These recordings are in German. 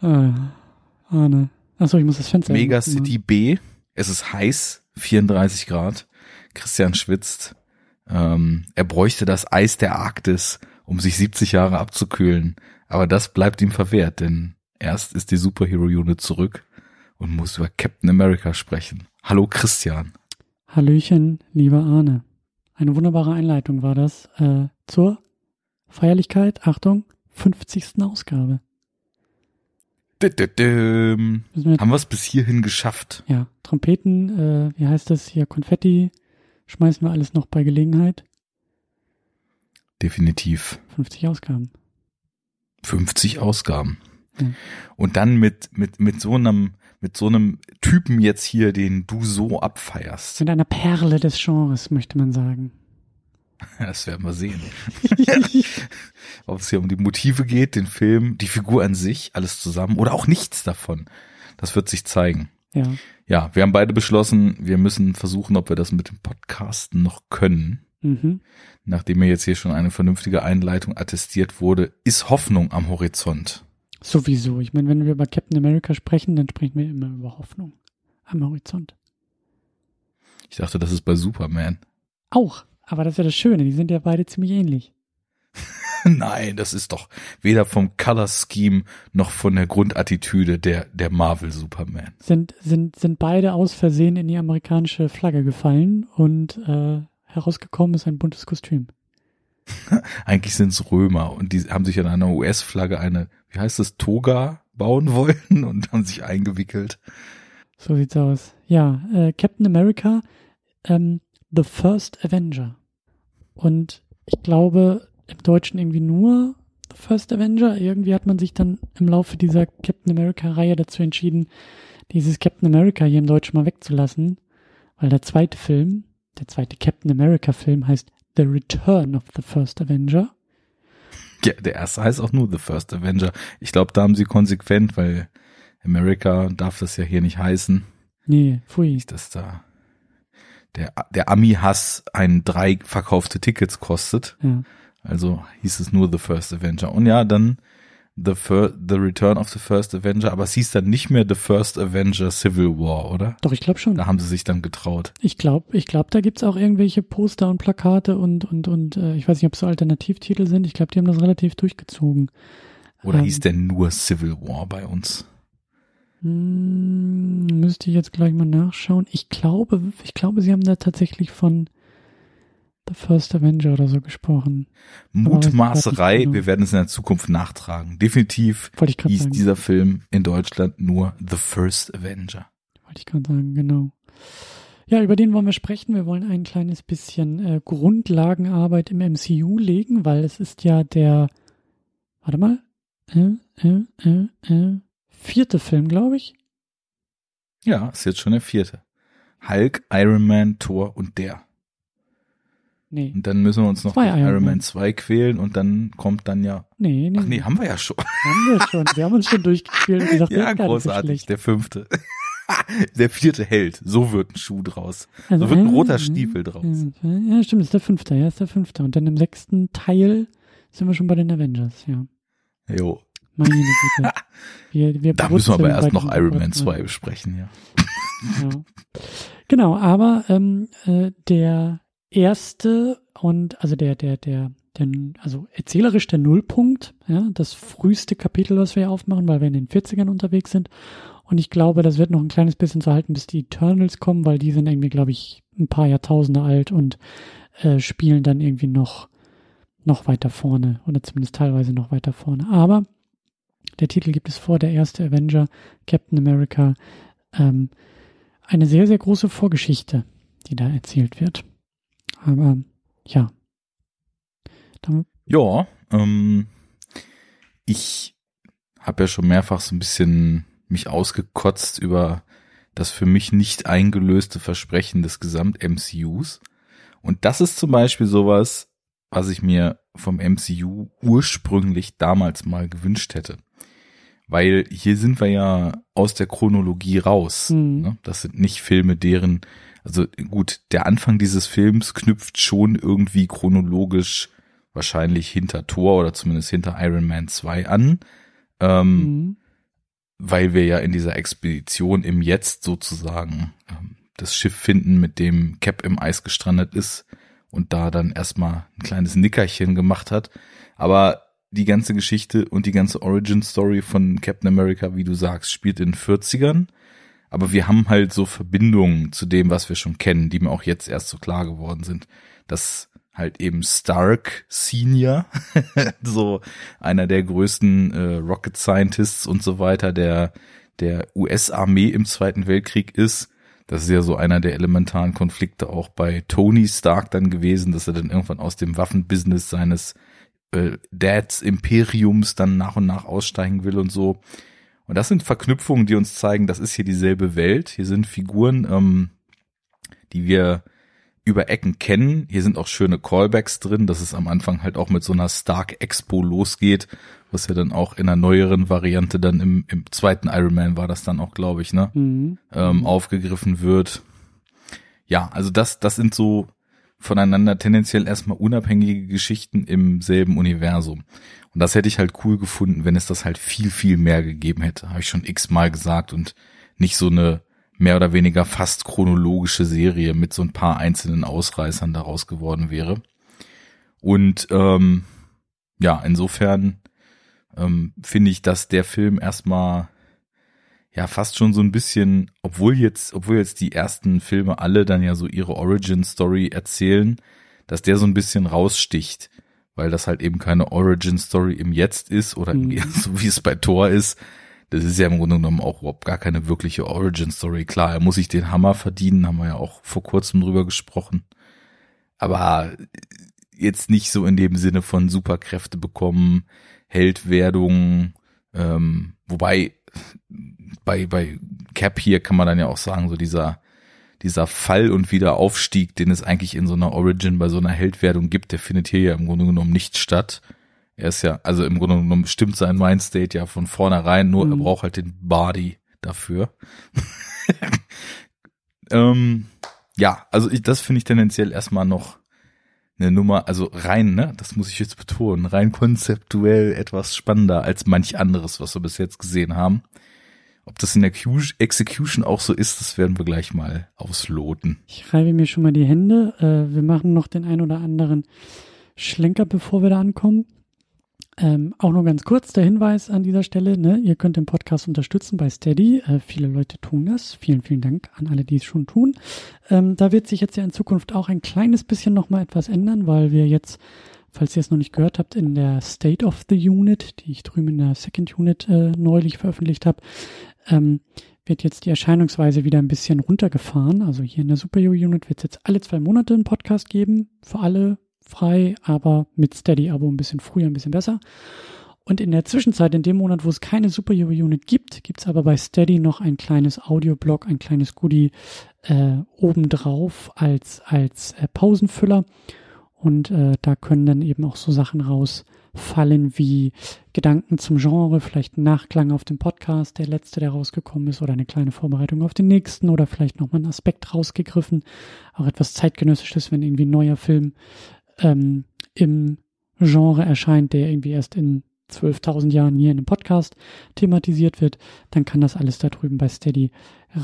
Ah, Arne. Achso, ich muss das Fenster Mega. City B. Es ist heiß, 34 Grad. Christian schwitzt. Ähm, er bräuchte das Eis der Arktis, um sich 70 Jahre abzukühlen. Aber das bleibt ihm verwehrt, denn erst ist die Superhero Unit zurück und muss über Captain America sprechen. Hallo Christian. Hallöchen, lieber Arne. Eine wunderbare Einleitung war das äh, zur Feierlichkeit, Achtung, 50. Ausgabe. Dü-dü-düm. Müssen wir, Haben wir es bis hierhin geschafft? ja, Trompeten, äh, wie heißt das hier, Konfetti, schmeißen wir alles noch bei Gelegenheit. Definitiv. 50 Ausgaben. 50 Ausgaben. Mhm. Und dann mit, mit, mit so einem, mit so einem Typen jetzt hier, den du so abfeierst. Mit einer Perle des Genres, möchte man sagen. Das werden wir sehen. Ob es hier um die Motive geht, den Film, die Figur an sich, alles zusammen oder auch nichts davon. Das wird sich zeigen. ja, Ja, wir haben beide beschlossen, wir müssen versuchen, ob wir das mit dem Podcasten noch können. mhm. Nachdem mir jetzt hier schon eine vernünftige Einleitung attestiert wurde, ist Hoffnung am Horizont. Sowieso. Ich meine, wenn wir über Captain America sprechen, dann sprechen wir immer über Hoffnung am Horizont. Ich dachte, das ist bei Superman. Auch. Aber das ist ja das Schöne, die sind ja beide ziemlich ähnlich. Nein, das ist doch weder vom Color Scheme noch von der Grundattitüde der, der Marvel Superman. Sind, sind, sind beide aus Versehen in die amerikanische Flagge gefallen und äh, herausgekommen ist ein buntes Kostüm. Eigentlich sind's Römer und die haben sich an einer US-Flagge eine, wie heißt das, Toga bauen wollen und haben sich eingewickelt. So sieht's aus. Ja, äh, Captain America, ähm, The First Avenger. Und ich glaube, im Deutschen irgendwie nur The First Avenger. Irgendwie hat man sich dann im Laufe dieser Captain America-Reihe dazu entschieden, dieses Captain America hier im Deutschen mal wegzulassen, weil der zweite Film, der zweite Captain America-Film heißt The Return of the First Avenger. Ja, der erste heißt auch nur The First Avenger. Ich glaube, da haben sie konsequent, weil America darf das ja hier nicht heißen, Nee, pfui. nicht, dass da der, der Ami-Hass ein drei verkaufte Tickets kostet. Ja. Also hieß es nur The First Avenger. Und ja, dann The, Fir The Return of the First Avenger, aber es hieß dann nicht mehr The First Avenger Civil War, oder? Doch, ich glaube schon. Da haben sie sich dann getraut. Ich glaube, ich glaub, da gibt's auch irgendwelche Poster und Plakate und, und, und äh, ich weiß nicht, ob es so Alternativtitel sind. Ich glaube, die haben das relativ durchgezogen. Oder Ähm. hieß der nur Civil War bei uns? Hm, müsste ich jetzt gleich mal nachschauen. Ich glaube, ich glaube, sie haben da tatsächlich von The First Avenger oder so gesprochen. Mutmaßerei, genau. wir werden es in der Zukunft nachtragen. Definitiv hieß sagen. dieser Film in Deutschland nur The First Avenger. Wollte ich gerade sagen, genau. Ja, über den wollen wir sprechen. Wir wollen ein kleines bisschen äh, Grundlagenarbeit im MCU legen, weil es ist ja der, warte mal, äh, äh, äh, äh, vierte Film, glaube ich. Ja, ist jetzt schon der vierte. Hulk, Iron Man, Thor und der. Nee, Und dann müssen wir uns noch Zwei Iron Iron Man Man. 2 quälen und dann kommt dann ja. nee, nee. Ach nee, haben wir ja schon. haben wir schon. Wir haben uns schon durchgespielt und gesagt, der Ja, so großartig. Der fünfte. der vierte Held. So wird ein Schuh draus. Also, So wird ein äh, roter äh, Stiefel draus. äh, Ja, stimmt, ist der fünfte, ja, ist der fünfte. Und dann im sechsten Teil sind wir schon bei den Avengers, ja. Jo. Meine Güte. Wir, wir Da müssen wir aber erst noch Iron Man Geburten. 2 besprechen, ja. Ja. Genau, aber ähm, äh, der erste und also der, der, der, der, also erzählerisch der Nullpunkt, ja, das früheste Kapitel, was wir hier aufmachen, weil wir in den 40ern unterwegs sind. Und ich glaube, das wird noch ein kleines bisschen zu halten, bis die Eternals kommen, weil die sind irgendwie, glaube ich, ein paar Jahrtausende alt und äh, spielen dann irgendwie noch, noch weiter vorne oder zumindest teilweise noch weiter vorne. Aber der Titel gibt es vor, der erste Avenger, Captain America, ähm, eine sehr, sehr große Vorgeschichte, die da erzählt wird. Aber ja. Dann, Ja, ähm, ich habe ja schon mehrfach so ein bisschen mich ausgekotzt über das für mich nicht eingelöste Versprechen des Gesamt-MCUs. Und das ist zum Beispiel sowas, was ich mir vom MCU ursprünglich damals mal gewünscht hätte. Weil hier sind wir ja aus der Chronologie raus. Mhm. Ne? Das sind nicht Filme, deren, also gut, der Anfang dieses Films knüpft schon irgendwie chronologisch wahrscheinlich hinter Thor oder zumindest hinter Iron Man 2 an. Ähm, mhm. Weil wir ja in dieser Expedition im Jetzt sozusagen ähm, das Schiff finden, mit dem Cap im Eis gestrandet ist und da dann erstmal ein kleines Nickerchen gemacht hat. Aber die ganze Geschichte und die ganze Origin Story von Captain America, wie du sagst, spielt in den 40ern. Aber wir haben halt so Verbindungen zu dem, was wir schon kennen, die mir auch jetzt erst so klar geworden sind. Dass halt eben Stark Senior, so einer der größten äh, Rocket Scientists und so weiter, der der US-Armee im Zweiten Weltkrieg ist. Das ist ja so einer der elementaren Konflikte auch bei Tony Stark dann gewesen, dass er dann irgendwann aus dem Waffenbusiness seines äh, Dads Imperiums dann nach und nach aussteigen will und so. Und das sind Verknüpfungen, die uns zeigen, das ist hier dieselbe Welt. Hier sind Figuren, ähm, die wir über Ecken kennen. Hier sind auch schöne Callbacks drin, dass es am Anfang halt auch mit so einer Stark Expo losgeht, was ja dann auch in einer neueren Variante dann im, im zweiten Iron Man war das dann auch, glaube ich, ne, mhm. ähm, aufgegriffen wird. Ja, also das, das sind so voneinander tendenziell erstmal unabhängige Geschichten im selben Universum. Und das hätte ich halt cool gefunden, wenn es das halt viel, viel mehr gegeben hätte. Habe ich schon x-mal gesagt und nicht so eine mehr oder weniger fast chronologische Serie mit so ein paar einzelnen Ausreißern daraus geworden wäre. Und ähm, ja, insofern ähm, finde ich, dass der Film erstmal ja fast schon so ein bisschen, obwohl jetzt, obwohl jetzt die ersten Filme alle dann ja so ihre Origin Story erzählen, dass der so ein bisschen raussticht, weil das halt eben keine Origin Story im Jetzt ist oder mhm. so wie es bei Thor ist. Das ist ja im Grunde genommen auch überhaupt gar keine wirkliche Origin Story. Klar, er muss sich den Hammer verdienen, haben wir ja auch vor kurzem drüber gesprochen. Aber jetzt nicht so in dem Sinne von Superkräfte bekommen, Heldwerdung, ähm, wobei bei, bei Cap hier kann man dann ja auch sagen, so dieser, dieser Fall und Wiederaufstieg, den es eigentlich in so einer Origin bei so einer Heldwerdung gibt, der findet hier ja im Grunde genommen nicht statt. Er ist ja, also im Grunde genommen stimmt sein Mindstate ja von vornherein, nur mhm. er braucht halt den Body dafür. ähm, ja, also ich, das finde ich tendenziell erstmal noch eine Nummer, also rein, ne, das muss ich jetzt betonen, rein konzeptuell etwas spannender als manch anderes, was wir bis jetzt gesehen haben. Ob das in der Execution auch so ist, das werden wir gleich mal ausloten. Ich reibe mir schon mal die Hände. Äh, wir machen noch den ein oder anderen Schlenker, bevor wir da ankommen. Ähm, auch nur ganz kurz der Hinweis an dieser Stelle, ne, ihr könnt den Podcast unterstützen bei Steady. Äh, viele Leute tun das. Vielen, vielen Dank an alle, die es schon tun. Ähm, da wird sich jetzt ja in Zukunft auch ein kleines bisschen nochmal etwas ändern, weil wir jetzt falls ihr es noch nicht gehört habt, in der State of the Unit, die ich drüben in der Second Unit äh, neulich veröffentlicht habe, ähm, wird jetzt die Erscheinungsweise wieder ein bisschen runtergefahren. Also hier in der Superhero Unit wird es jetzt alle zwei Monate einen Podcast geben, für alle frei, aber mit Steady-Abo ein bisschen früher, ein bisschen besser. Und in der Zwischenzeit, in dem Monat, wo es keine Superhero Unit gibt, gibt es aber bei Steady noch ein kleines Audioblog, ein kleines Goodie äh, obendrauf als, als äh, Pausenfüller. Und äh, da können dann eben auch so Sachen rausfallen wie Gedanken zum Genre, vielleicht ein Nachklang auf dem Podcast, der letzte, der rausgekommen ist, oder eine kleine Vorbereitung auf den nächsten oder vielleicht nochmal ein Aspekt rausgegriffen. Auch etwas zeitgenössisches, wenn irgendwie ein neuer Film ähm, im Genre erscheint, der irgendwie erst in 12.000 Jahren hier in einem Podcast thematisiert wird, dann kann das alles da drüben bei Steady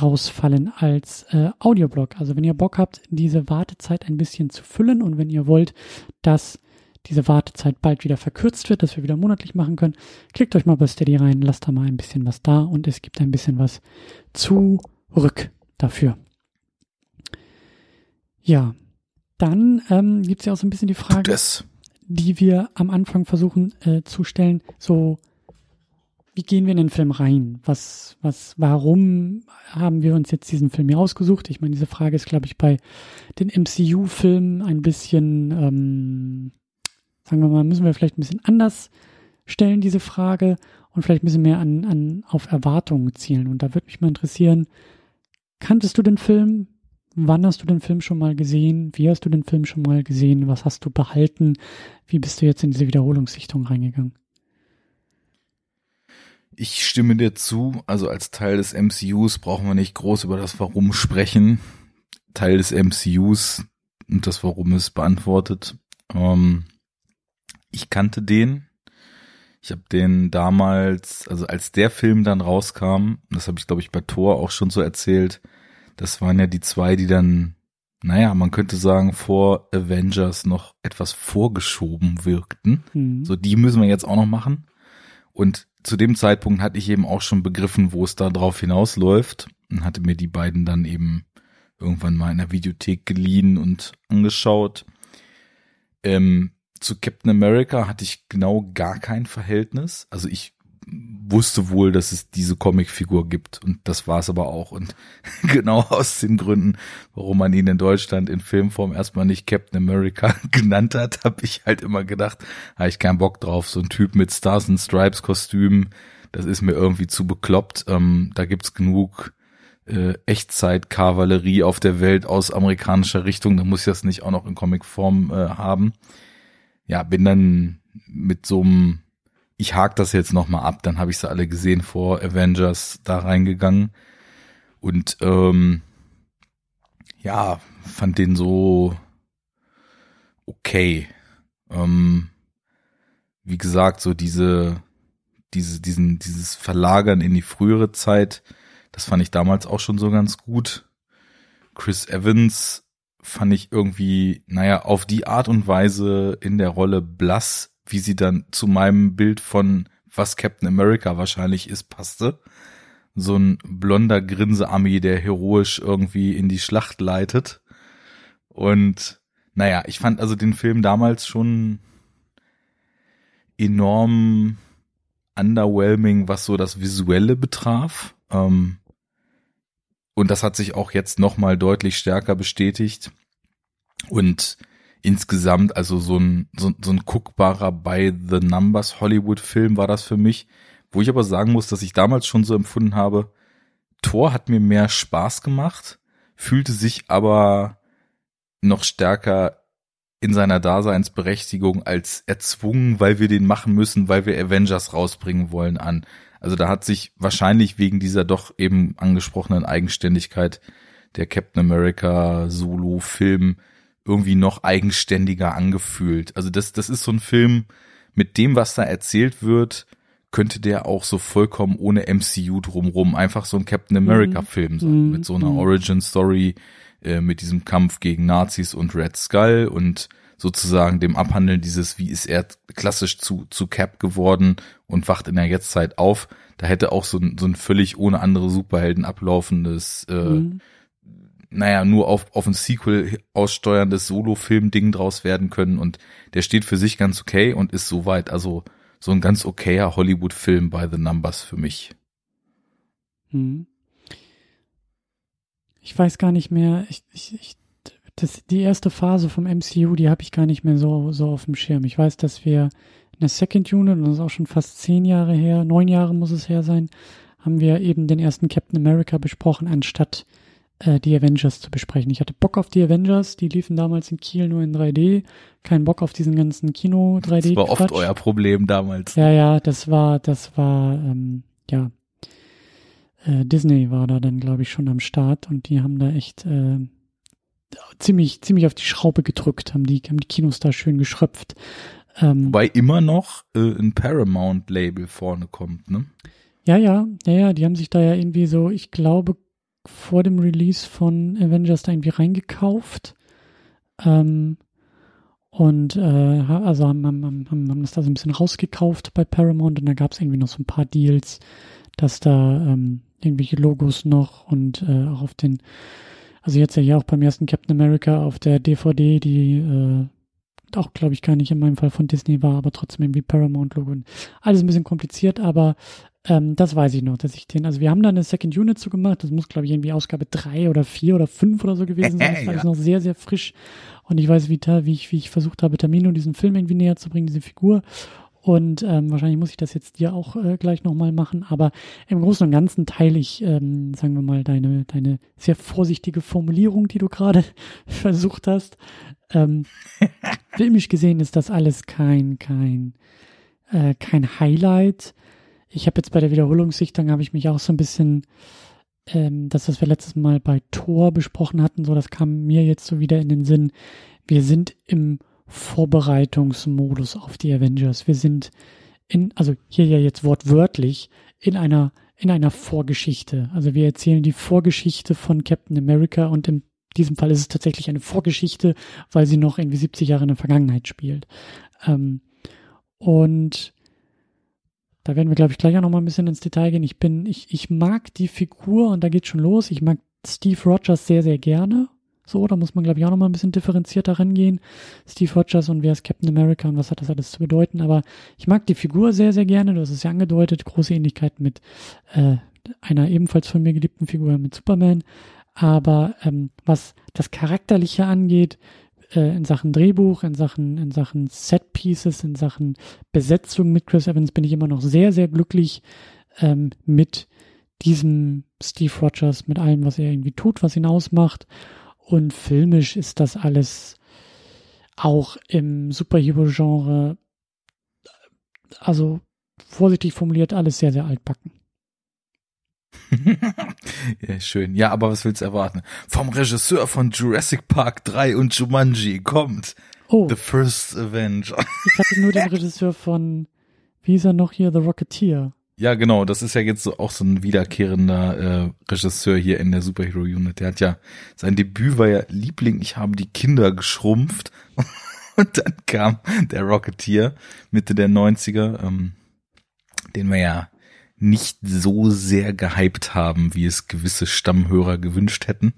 rausfallen als äh, Audioblog. Also wenn ihr Bock habt, diese Wartezeit ein bisschen zu füllen und wenn ihr wollt, dass diese Wartezeit bald wieder verkürzt wird, dass wir wieder monatlich machen können, klickt euch mal bei Steady rein, lasst da mal ein bisschen was da und es gibt ein bisschen was zurück dafür. Ja, dann ähm, gibt es ja auch so ein bisschen die Frage, die wir am Anfang versuchen äh, zu stellen, so wie gehen wir in den Film rein? Was, was, warum haben wir uns jetzt diesen Film hier ausgesucht? Ich meine, diese Frage ist, glaube ich, bei den MCU-Filmen ein bisschen, ähm, sagen wir mal, müssen wir vielleicht ein bisschen anders stellen, diese Frage, und vielleicht ein bisschen mehr an, an, auf Erwartungen zielen. Und da würde mich mal interessieren, kanntest du den Film? Wann hast du den Film schon mal gesehen? Wie hast du den Film schon mal gesehen? Was hast du behalten? Wie bist du jetzt in diese Wiederholungssichtung reingegangen? Ich stimme dir zu. Also als Teil des MCUs brauchen wir nicht groß über das Warum sprechen. Teil des MCUs und das Warum ist beantwortet. Ähm, ich kannte den. Ich habe den damals, also als der Film dann rauskam, das habe ich glaube ich bei Thor auch schon so erzählt, das waren ja die zwei, die dann, naja, man könnte sagen, vor Avengers noch etwas vorgeschoben wirkten. Mhm. So, die müssen wir jetzt auch noch machen. Und zu dem Zeitpunkt hatte ich eben auch schon begriffen, wo es da drauf hinausläuft und hatte mir die beiden dann eben irgendwann mal in der Videothek geliehen und angeschaut. Ähm, zu Captain America hatte ich genau gar kein Verhältnis. Also ich wusste wohl, dass es diese Comicfigur gibt und das war es aber auch. Und genau aus den Gründen, warum man ihn in Deutschland in Filmform erstmal nicht Captain America genannt hat, habe ich halt immer gedacht, habe ich keinen Bock drauf. So ein Typ mit Stars and Stripes Kostüm, das ist mir irgendwie zu bekloppt. Ähm, da gibt's genug äh, Echtzeit-Kavallerie auf der Welt aus amerikanischer Richtung. Da muss ich das nicht auch noch in Comicform äh, haben. Ja, bin dann mit so einem, ich hake das jetzt nochmal ab, dann habe ich sie alle gesehen vor Avengers da reingegangen. Und ähm, ja, fand den so okay. Ähm, wie gesagt, so diese, diese, diesen, dieses Verlagern in die frühere Zeit, das fand ich damals auch schon so ganz gut. Chris Evans fand ich irgendwie, naja, auf die Art und Weise in der Rolle blass, wie sie dann zu meinem Bild von was Captain America wahrscheinlich ist, passte. So ein blonder Grinseami, der heroisch irgendwie in die Schlacht leitet. Und naja, ich fand also den Film damals schon enorm underwhelming, was so das Visuelle betraf. Ähm, und das hat sich auch jetzt nochmal deutlich stärker bestätigt. Und insgesamt, also so ein, so, so ein guckbarer bei The Numbers Hollywood-Film war das für mich, wo ich aber sagen muss, dass ich damals schon so empfunden habe, Thor hat mir mehr Spaß gemacht, fühlte sich aber noch stärker in seiner Daseinsberechtigung als erzwungen, weil wir den machen müssen, weil wir Avengers rausbringen wollen an. Also da hat sich wahrscheinlich wegen dieser doch eben angesprochenen Eigenständigkeit der Captain America Solo-Film irgendwie noch eigenständiger angefühlt. Also das, das ist so ein Film, mit dem, was da erzählt wird, könnte der auch so vollkommen ohne MCU drumrum einfach so ein Captain America mhm. Film sein, mhm. mit so einer mhm. Origin Story, äh, mit diesem Kampf gegen Nazis und Red Skull und sozusagen dem Abhandeln dieses, wie ist er klassisch zu, zu Cap geworden und wacht in der Jetztzeit auf. Da hätte auch so ein, so ein völlig ohne andere Superhelden ablaufendes, äh, mhm. Naja, nur auf, auf ein Sequel aussteuerndes Solo-Film-Ding draus werden können und der steht für sich ganz okay und ist soweit, also so ein ganz okayer Hollywood-Film by the Numbers für mich. Mhm. Ich weiß gar nicht mehr, ich, ich, ich das, die erste Phase vom MCU, die habe ich gar nicht mehr so, so auf dem Schirm. Ich weiß, dass wir in der Second Unit, und das ist auch schon fast zehn Jahre her, neun Jahre muss es her sein, haben wir eben den ersten Captain America besprochen, anstatt äh, die Avengers zu besprechen. Ich hatte Bock auf die Avengers, die liefen damals in Kiel nur in 3D. Kein Bock auf diesen ganzen Kino 3D. Das war oft euer Problem damals. Ja, ja, das war, das war, ähm, ja. Äh, Disney war da dann, glaube ich, schon am Start und die haben da echt äh, ziemlich, ziemlich auf die Schraube gedrückt, haben die, haben die Kinos da schön geschröpft. Ähm, Wobei immer noch äh, ein Paramount-Label vorne kommt, ne? Ja, ja, ja, ja, die haben sich da ja irgendwie so, ich glaube, vor dem Release von Avengers da irgendwie reingekauft. Ähm, und äh, also haben, haben, haben, haben das da so ein bisschen rausgekauft bei Paramount und da gab es irgendwie noch so ein paar Deals, dass da ähm, irgendwelche Logos noch und äh, auch auf den also jetzt ja hier auch beim ersten Captain America auf der DVD, die äh, auch, glaube ich, gar nicht in meinem Fall von Disney war, aber trotzdem irgendwie Paramount-Logo. Alles ein bisschen kompliziert, aber ähm, das weiß ich noch, dass ich den, also wir haben da eine Second Unit zu gemacht, das muss, glaube ich, irgendwie Ausgabe drei oder vier oder fünf oder so gewesen sein. Das war alles noch sehr, sehr frisch. Und ich weiß, wie, wie, ich, wie ich versucht habe, Tamino diesen Film irgendwie näher zu bringen, diese Figur. Und ähm, wahrscheinlich muss ich das jetzt dir auch äh, gleich nochmal machen. Aber im Großen und Ganzen teile ich, ähm, sagen wir mal, deine, deine sehr vorsichtige Formulierung, die du gerade versucht hast. Ähm, filmisch gesehen ist das alles kein, kein, äh, kein Highlight. Ich habe jetzt bei der Wiederholungssichtung, habe ich mich auch so ein bisschen, ähm, das, was wir letztes Mal bei Tor besprochen hatten, so das kam mir jetzt so wieder in den Sinn. Wir sind im Vorbereitungsmodus auf die Avengers. Wir sind in, also hier ja jetzt wortwörtlich, in einer, in einer Vorgeschichte. Also wir erzählen die Vorgeschichte von Captain America und in diesem Fall ist es tatsächlich eine Vorgeschichte, weil sie noch irgendwie 70 Jahre in der Vergangenheit spielt. Ähm, und da werden wir, glaube ich, gleich auch noch mal ein bisschen ins Detail gehen. Ich bin, ich, ich mag die Figur und da geht schon los. Ich mag Steve Rogers sehr, sehr gerne. So, da muss man, glaube ich, auch noch mal ein bisschen differenzierter rangehen. Steve Rogers und wer ist Captain America und was hat das alles zu bedeuten. Aber ich mag die Figur sehr, sehr gerne. Du hast es ja angedeutet. Große Ähnlichkeit mit äh, einer ebenfalls von mir geliebten Figur mit Superman. Aber ähm, was das Charakterliche angeht, äh, in Sachen Drehbuch, in Sachen, in Sachen Set Pieces, in Sachen Besetzung mit Chris Evans bin ich immer noch sehr, sehr glücklich ähm, mit diesem Steve Rogers, mit allem, was er irgendwie tut, was ihn ausmacht. Und filmisch ist das alles auch im Superhero-Genre, also vorsichtig formuliert, alles sehr, sehr altbacken. ja, schön. Ja, aber was willst du erwarten? Vom Regisseur von Jurassic Park 3 und Jumanji kommt oh. The First Avenger. ich hatte nur den Regisseur von, wie ist er noch hier, The Rocketeer. Ja, genau, das ist ja jetzt so auch so ein wiederkehrender äh, Regisseur hier in der Superhero Unit. Der hat ja, sein Debüt war ja Liebling, ich habe die Kinder geschrumpft. Und dann kam der Rocketeer Mitte der 90er, ähm, den wir ja nicht so sehr gehypt haben, wie es gewisse Stammhörer gewünscht hätten.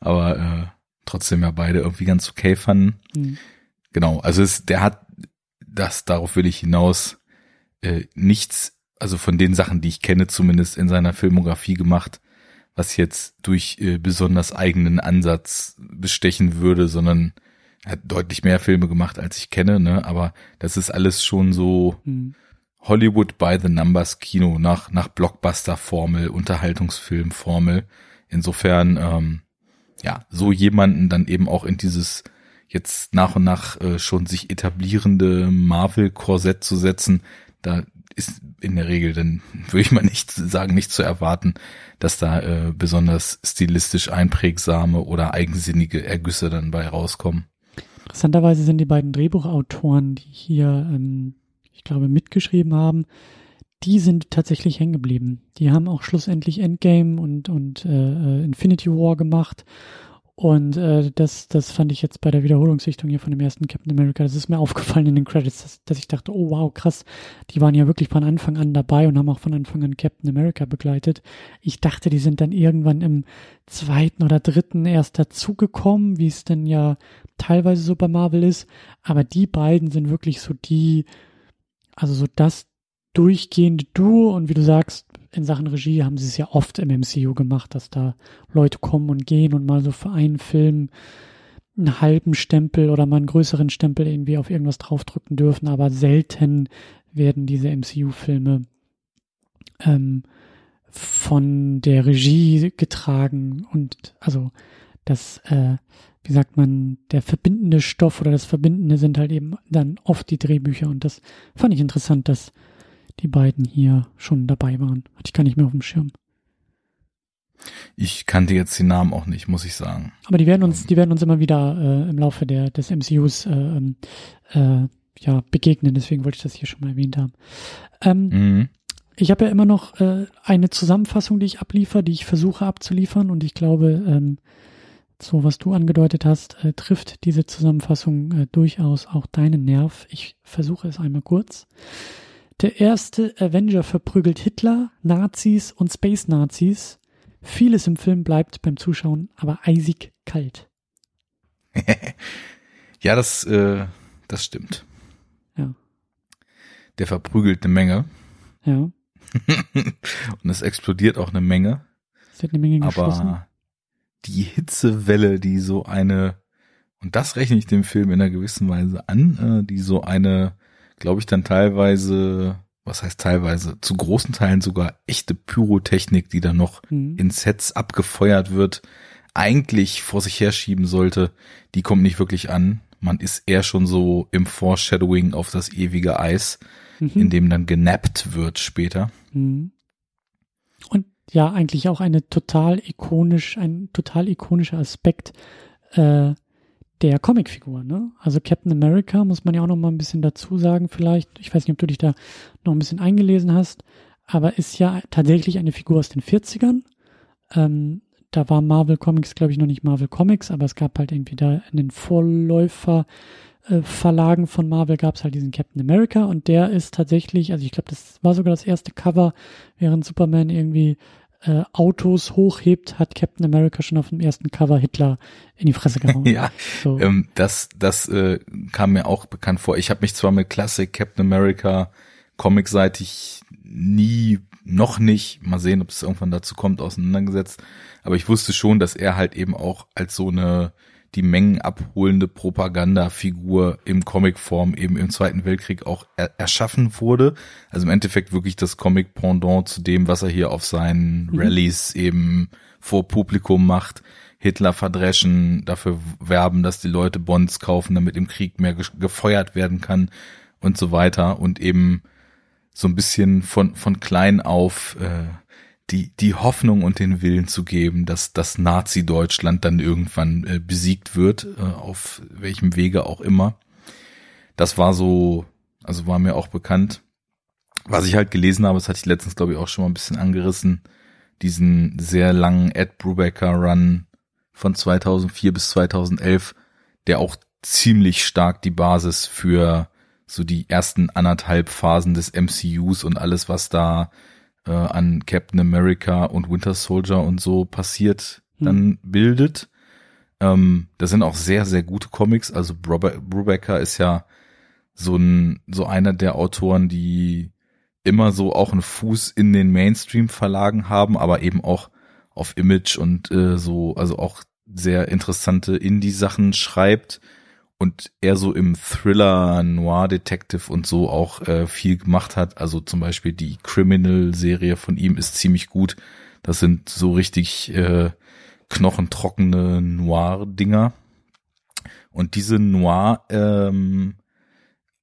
Aber äh, trotzdem ja beide irgendwie ganz okay fanden. Mhm. Genau, also es, der hat das, darauf will ich hinaus, äh, nichts, also von den Sachen, die ich kenne, zumindest in seiner Filmografie gemacht, was jetzt durch äh, besonders eigenen Ansatz bestechen würde, sondern er hat deutlich mehr Filme gemacht, als ich kenne, ne? Aber das ist alles schon so, mhm Hollywood by the Numbers Kino nach, nach Blockbuster-Formel, Unterhaltungsfilm-Formel. Insofern, ähm, ja, so jemanden dann eben auch in dieses jetzt nach und nach äh, schon sich etablierende Marvel-Korsett zu setzen, da ist in der Regel dann, würde ich mal nicht sagen, nicht zu erwarten, dass da äh, besonders stilistisch einprägsame oder eigensinnige Ergüsse dann bei rauskommen. Interessanterweise sind die beiden Drehbuchautoren, die hier ähm, ich glaube, mitgeschrieben haben, die sind tatsächlich hängen geblieben. Die haben auch schlussendlich Endgame und, und äh, äh Infinity War gemacht. Und äh, das, das fand ich jetzt bei der Wiederholungssichtung hier von dem ersten Captain America, das ist mir aufgefallen in den Credits, dass, dass ich dachte, oh wow, krass, die waren ja wirklich von Anfang an dabei und haben auch von Anfang an Captain America begleitet. Ich dachte, die sind dann irgendwann im zweiten oder dritten erst dazugekommen, wie es denn ja teilweise so bei Marvel ist. Aber die beiden sind wirklich so die, also so das durchgehende Duo und wie du sagst, in Sachen Regie haben sie es ja oft im MCU gemacht, dass da Leute kommen und gehen und mal so für einen Film einen halben Stempel oder mal einen größeren Stempel irgendwie auf irgendwas draufdrücken dürfen, aber selten werden diese MCU-Filme ähm, von der Regie getragen und also das äh, wie sagt man, der verbindende Stoff oder das Verbindende sind halt eben dann oft die Drehbücher. Und das fand ich interessant, dass die beiden hier schon dabei waren. Hatte ich gar nicht mehr auf dem Schirm. Ich kannte jetzt die Namen auch nicht, muss ich sagen. Aber die werden uns, die werden uns immer wieder äh, im Laufe der des MCUs äh, ähm, äh, ja begegnen. Deswegen wollte ich das hier schon mal erwähnt haben. Ähm, mhm. Ich habe ja immer noch äh, eine Zusammenfassung, die ich abliefere, die ich versuche abzuliefern. Und ich glaube, ähm, so was du angedeutet hast, äh, trifft diese Zusammenfassung äh, durchaus auch deinen Nerv. Ich versuche es einmal kurz. Der erste Avenger verprügelt Hitler, Nazis und Space-Nazis. Vieles im Film bleibt beim Zuschauen aber eisig kalt. ja, das, äh, das stimmt. Ja. Der verprügelt eine Menge. Ja. und es explodiert auch eine Menge. Es wird eine Menge geschossen. Aber die Hitzewelle, die so eine, und das rechne ich dem Film in einer gewissen Weise an, äh, die so eine, glaube ich, dann teilweise, was heißt teilweise, zu großen Teilen sogar echte Pyrotechnik, die dann noch mhm. in Sets abgefeuert wird, eigentlich vor sich herschieben sollte, die kommt nicht wirklich an. Man ist eher schon so im Foreshadowing auf das ewige Eis, mhm. in dem dann genappt wird später. Mhm ja eigentlich auch eine total ikonisch, ein total ikonischer Aspekt, äh, der Comicfigur. Ne? Also Captain America muss man ja auch noch mal ein bisschen dazu sagen vielleicht. Ich weiß nicht, ob du dich da noch ein bisschen eingelesen hast, aber ist ja tatsächlich eine Figur aus den 40ern. Ähm, da war Marvel Comics, glaube ich, noch nicht Marvel Comics, aber es gab halt irgendwie da in den Vorläufer äh, Verlagen von Marvel gab es halt diesen Captain America und der ist tatsächlich, also ich glaube, das war sogar das erste Cover, während Superman irgendwie äh, Autos hochhebt, hat Captain America schon auf dem ersten Cover Hitler in die Fresse gehauen. ja, so. ähm, das, das äh, kam mir auch bekannt vor. Ich habe mich zwar mit Classic Captain America comicseitig nie, noch nicht, mal sehen, ob es irgendwann dazu kommt, auseinandergesetzt, aber ich wusste schon, dass er halt eben auch als so eine die Mengen abholende Propagandafigur im Comicform eben im Zweiten Weltkrieg auch er erschaffen wurde. Also im Endeffekt wirklich das Comic-Pendant zu dem, was er hier auf seinen mhm. Rallyes eben vor Publikum macht. Hitler verdreschen, dafür werben, dass die Leute Bonds kaufen, damit im Krieg mehr gefeuert werden kann und so weiter und eben so ein bisschen von, von klein auf äh, die, die Hoffnung und den Willen zu geben, dass das Nazi-Deutschland dann irgendwann äh, besiegt wird, äh, auf welchem Wege auch immer. Das war so, also war mir auch bekannt. Was ich halt gelesen habe, das hatte ich letztens, glaube ich, auch schon mal ein bisschen angerissen, diesen sehr langen Ed Brubaker Run von 2004 bis 2011, der auch ziemlich stark die Basis für so die ersten anderthalb Phasen des MCUs und alles, was da äh, an Captain America und Winter Soldier und so passiert, hm. dann bildet. Ähm, das sind auch sehr, sehr gute Comics. Also Brubaker ist ja so ein, so einer der Autoren, die immer so auch einen Fuß in den Mainstream-Verlagen haben, aber eben auch auf Image und äh, so, also auch sehr interessante Indie-Sachen schreibt und er so im Thriller, Noir Detective und so auch äh, viel gemacht hat. Also zum Beispiel die Criminal-Serie von ihm ist ziemlich gut. Das sind so richtig äh, knochentrockene Noir-Dinger. Und diese Noir ähm,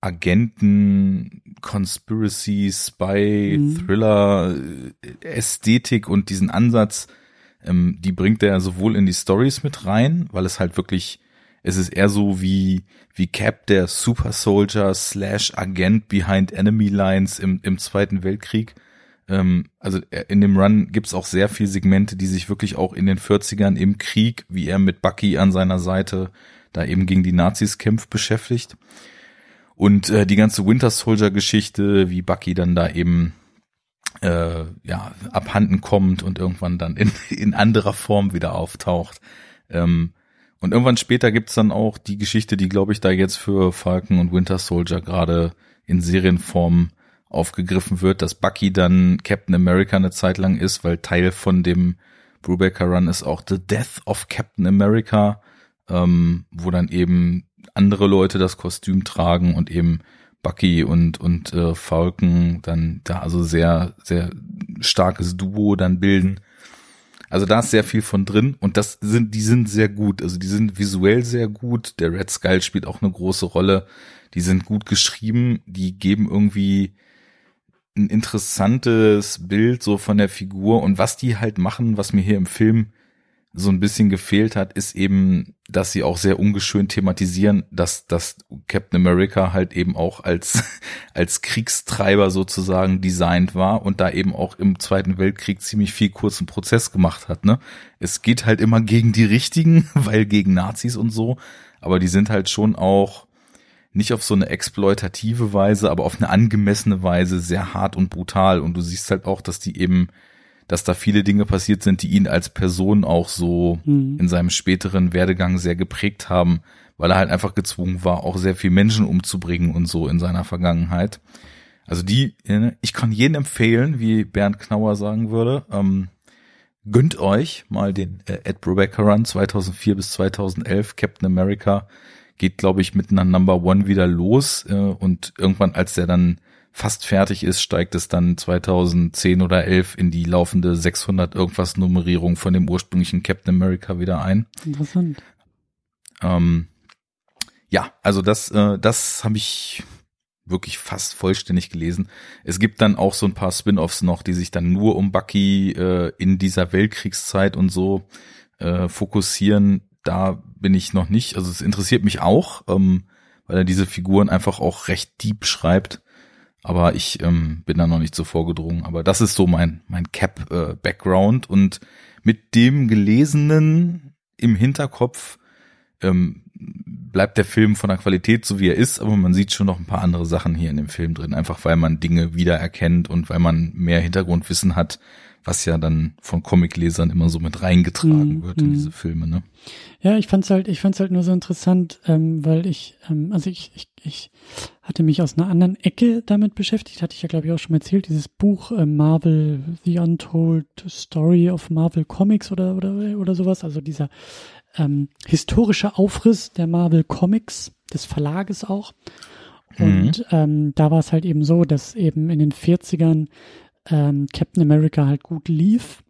Agenten, Conspiracy, Spy, mhm. Thriller, äh, Ästhetik und diesen Ansatz, ähm, die bringt er sowohl in die Stories mit rein, weil es halt wirklich es ist eher so wie, wie Cap, der Super Soldier slash Agent behind Enemy Lines im, im Zweiten Weltkrieg. Ähm, also äh, in dem Run gibt's auch sehr viele Segmente, die sich wirklich auch in den 40ern im Krieg, wie er mit Bucky an seiner Seite da eben gegen die Nazis kämpft, beschäftigt. Und äh, die ganze Winter Soldier Geschichte, wie Bucky dann da eben äh, ja abhanden kommt und irgendwann dann in, in anderer Form wieder auftaucht. Ähm, und irgendwann später gibt's dann auch die Geschichte, die, glaube ich, da jetzt für Falcon und Winter Soldier gerade in Serienform aufgegriffen wird, dass Bucky dann Captain America eine Zeit lang ist, weil Teil von dem Brubaker Run ist auch The Death of Captain America, ähm, wo dann eben andere Leute das Kostüm tragen und eben Bucky und und äh, Falcon dann da also sehr sehr starkes Duo dann bilden also da ist sehr viel von drin und das sind, die sind sehr gut. Also die sind visuell sehr gut. Der Red Skull spielt auch eine große Rolle. Die sind gut geschrieben. Die geben irgendwie ein interessantes Bild so von der Figur und was die halt machen, was mir hier im Film so ein bisschen gefehlt hat, ist eben, dass sie auch sehr ungeschönt thematisieren, dass, dass Captain America halt eben auch als, als Kriegstreiber sozusagen designt war und da eben auch im Zweiten Weltkrieg ziemlich viel kurzen Prozess gemacht hat, ne? Es geht halt immer gegen die Richtigen, weil gegen Nazis und so, aber die sind halt schon auch nicht auf so eine exploitative Weise, aber auf eine angemessene Weise sehr hart und brutal und du siehst halt auch, dass die eben dass da viele Dinge passiert sind, die ihn als Person auch so mhm. in seinem späteren Werdegang sehr geprägt haben, weil er halt einfach gezwungen war, auch sehr viel Menschen umzubringen und so in seiner Vergangenheit. Also die, äh, ich kann jeden empfehlen, wie Bernd Knauer sagen würde, ähm, gönnt euch mal den äh, Ed Brubaker Run 2004 bis 2011, Captain America geht, glaube ich, mit einer Number One wieder los äh, und irgendwann, als der dann fast fertig ist, steigt es dann 2010 oder 11 in die laufende 600 irgendwas Nummerierung von dem ursprünglichen Captain America wieder ein. Interessant. Ähm, ja, also das, äh, das habe ich wirklich fast vollständig gelesen. Es gibt dann auch so ein paar Spin-offs noch, die sich dann nur um Bucky äh, in dieser Weltkriegszeit und so äh, fokussieren. da bin ich noch nicht. Also es interessiert mich auch, ähm, weil er diese Figuren einfach auch recht deep schreibt. Aber ich ähm, bin da noch nicht so vorgedrungen. Aber das ist so mein, mein Cap-Background. Äh, und mit dem Gelesenen im Hinterkopf ähm, bleibt der Film von der Qualität so wie er ist, aber man sieht schon noch ein paar andere Sachen hier in dem Film drin, einfach weil man Dinge wiedererkennt und weil man mehr Hintergrundwissen hat, was ja dann von Comiclesern immer so mit reingetragen mm, wird in mm. diese Filme, ne? Ja, ich fand's halt, ich fand's halt nur so interessant, ähm, weil ich, ähm, also ich, ich, ich hatte mich aus einer anderen Ecke damit beschäftigt, hatte ich ja glaube ich auch schon mal erzählt, dieses Buch äh, Marvel The Untold Story of Marvel Comics oder oder oder sowas, also dieser ähm, historische Aufriss der Marvel Comics, des Verlages auch. Und mhm. ähm, da war es halt eben so, dass eben in den 40ern ähm, Captain America halt gut lief.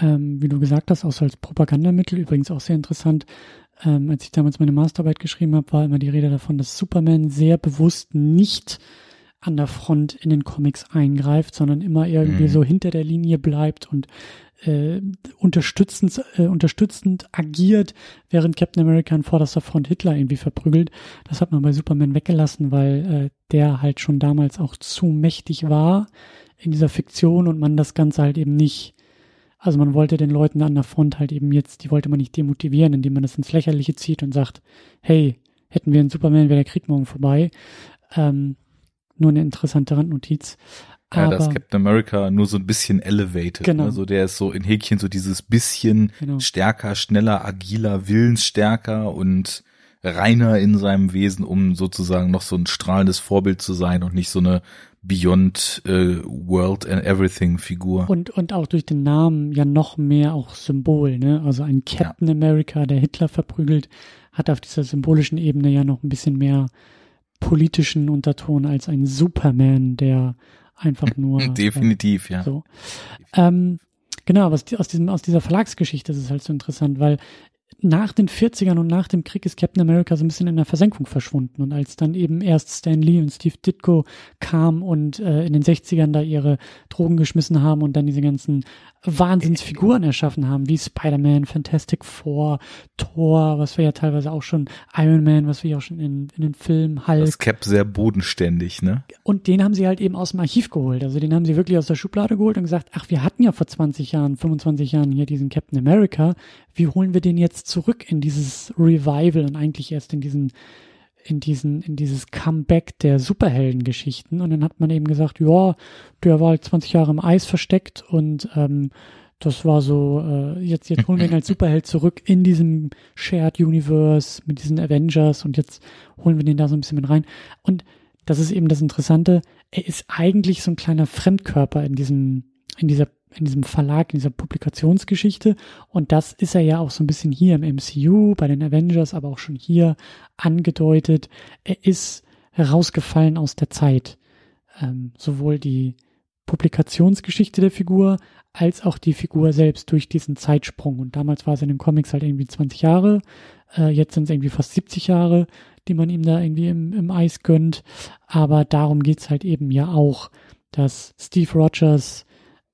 Ähm, wie du gesagt hast, auch so als Propagandamittel, übrigens auch sehr interessant. Ähm, als ich damals meine Masterarbeit geschrieben habe, war immer die Rede davon, dass Superman sehr bewusst nicht an der Front in den Comics eingreift, sondern immer irgendwie mhm. so hinter der Linie bleibt und äh, unterstützend, äh, unterstützend agiert, während Captain America an vorderster Front Hitler irgendwie verprügelt. Das hat man bei Superman weggelassen, weil äh, der halt schon damals auch zu mächtig war in dieser Fiktion und man das Ganze halt eben nicht, also man wollte den Leuten an der Front halt eben jetzt, die wollte man nicht demotivieren, indem man das ins Lächerliche zieht und sagt, hey, hätten wir einen Superman, wäre der Krieg morgen vorbei. Ähm, nur eine interessante Randnotiz. Ja, aber, dass Captain America nur so ein bisschen elevated. Genau. Also der ist so in Häkchen so dieses bisschen genau. stärker, schneller, agiler, willensstärker und reiner in seinem Wesen, um sozusagen noch so ein strahlendes Vorbild zu sein und nicht so eine Beyond äh, World and Everything Figur. Und, und auch durch den Namen ja noch mehr auch Symbol, ne? Also ein Captain ja. America, der Hitler verprügelt, hat auf dieser symbolischen Ebene ja noch ein bisschen mehr politischen Unterton als ein Superman, der einfach nur. Definitiv, äh, ja. So. Ähm, genau, aber aus, diesem, aus dieser Verlagsgeschichte ist es halt so interessant, weil nach den 40ern und nach dem Krieg ist Captain America so ein bisschen in der Versenkung verschwunden. Und als dann eben erst Stan Lee und Steve Ditko kamen und äh, in den 60ern da ihre Drogen geschmissen haben und dann diese ganzen Wahnsinnsfiguren erschaffen haben, wie Spider-Man, Fantastic Four, Thor, was wir ja teilweise auch schon, Iron Man, was wir ja auch schon in, in den Filmen, Hulk. Das Cap sehr bodenständig, ne? Und den haben sie halt eben aus dem Archiv geholt. Also den haben sie wirklich aus der Schublade geholt und gesagt, ach, wir hatten ja vor 20 Jahren, 25 Jahren hier diesen Captain America. Wie holen wir den jetzt zurück in dieses Revival und eigentlich erst in diesen in diesen, in dieses Comeback der Superheldengeschichten. Und dann hat man eben gesagt, ja, der war halt 20 Jahre im Eis versteckt und ähm, das war so, äh, jetzt, jetzt holen wir ihn als Superheld zurück in diesem Shared Universe mit diesen Avengers und jetzt holen wir den da so ein bisschen mit rein. Und das ist eben das Interessante, er ist eigentlich so ein kleiner Fremdkörper in diesem, in dieser in diesem Verlag, in dieser Publikationsgeschichte. Und das ist er ja auch so ein bisschen hier im MCU, bei den Avengers, aber auch schon hier angedeutet. Er ist herausgefallen aus der Zeit. Ähm, sowohl die Publikationsgeschichte der Figur als auch die Figur selbst durch diesen Zeitsprung. Und damals war es in den Comics halt irgendwie 20 Jahre. Äh, jetzt sind es irgendwie fast 70 Jahre, die man ihm da irgendwie im, im Eis gönnt. Aber darum geht's halt eben ja auch, dass Steve Rogers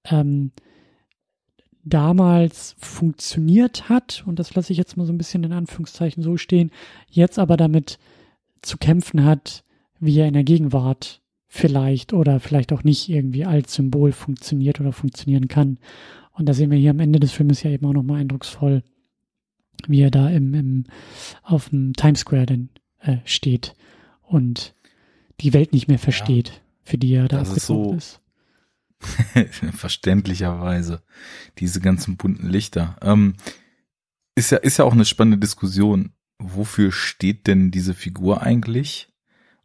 ähm, damals funktioniert hat, und das lasse ich jetzt mal so ein bisschen in Anführungszeichen so stehen, jetzt aber damit zu kämpfen hat, wie er in der Gegenwart vielleicht oder vielleicht auch nicht irgendwie als Symbol funktioniert oder funktionieren kann. Und da sehen wir hier am Ende des Filmes ja eben auch nochmal eindrucksvoll, wie er da im, im auf dem Times Square denn äh, steht und die Welt nicht mehr versteht, ja. für die er da das ist so, ist. Verständlicherweise. Diese ganzen bunten Lichter. Ähm, ist ja, ist ja auch eine spannende Diskussion. Wofür steht denn diese Figur eigentlich?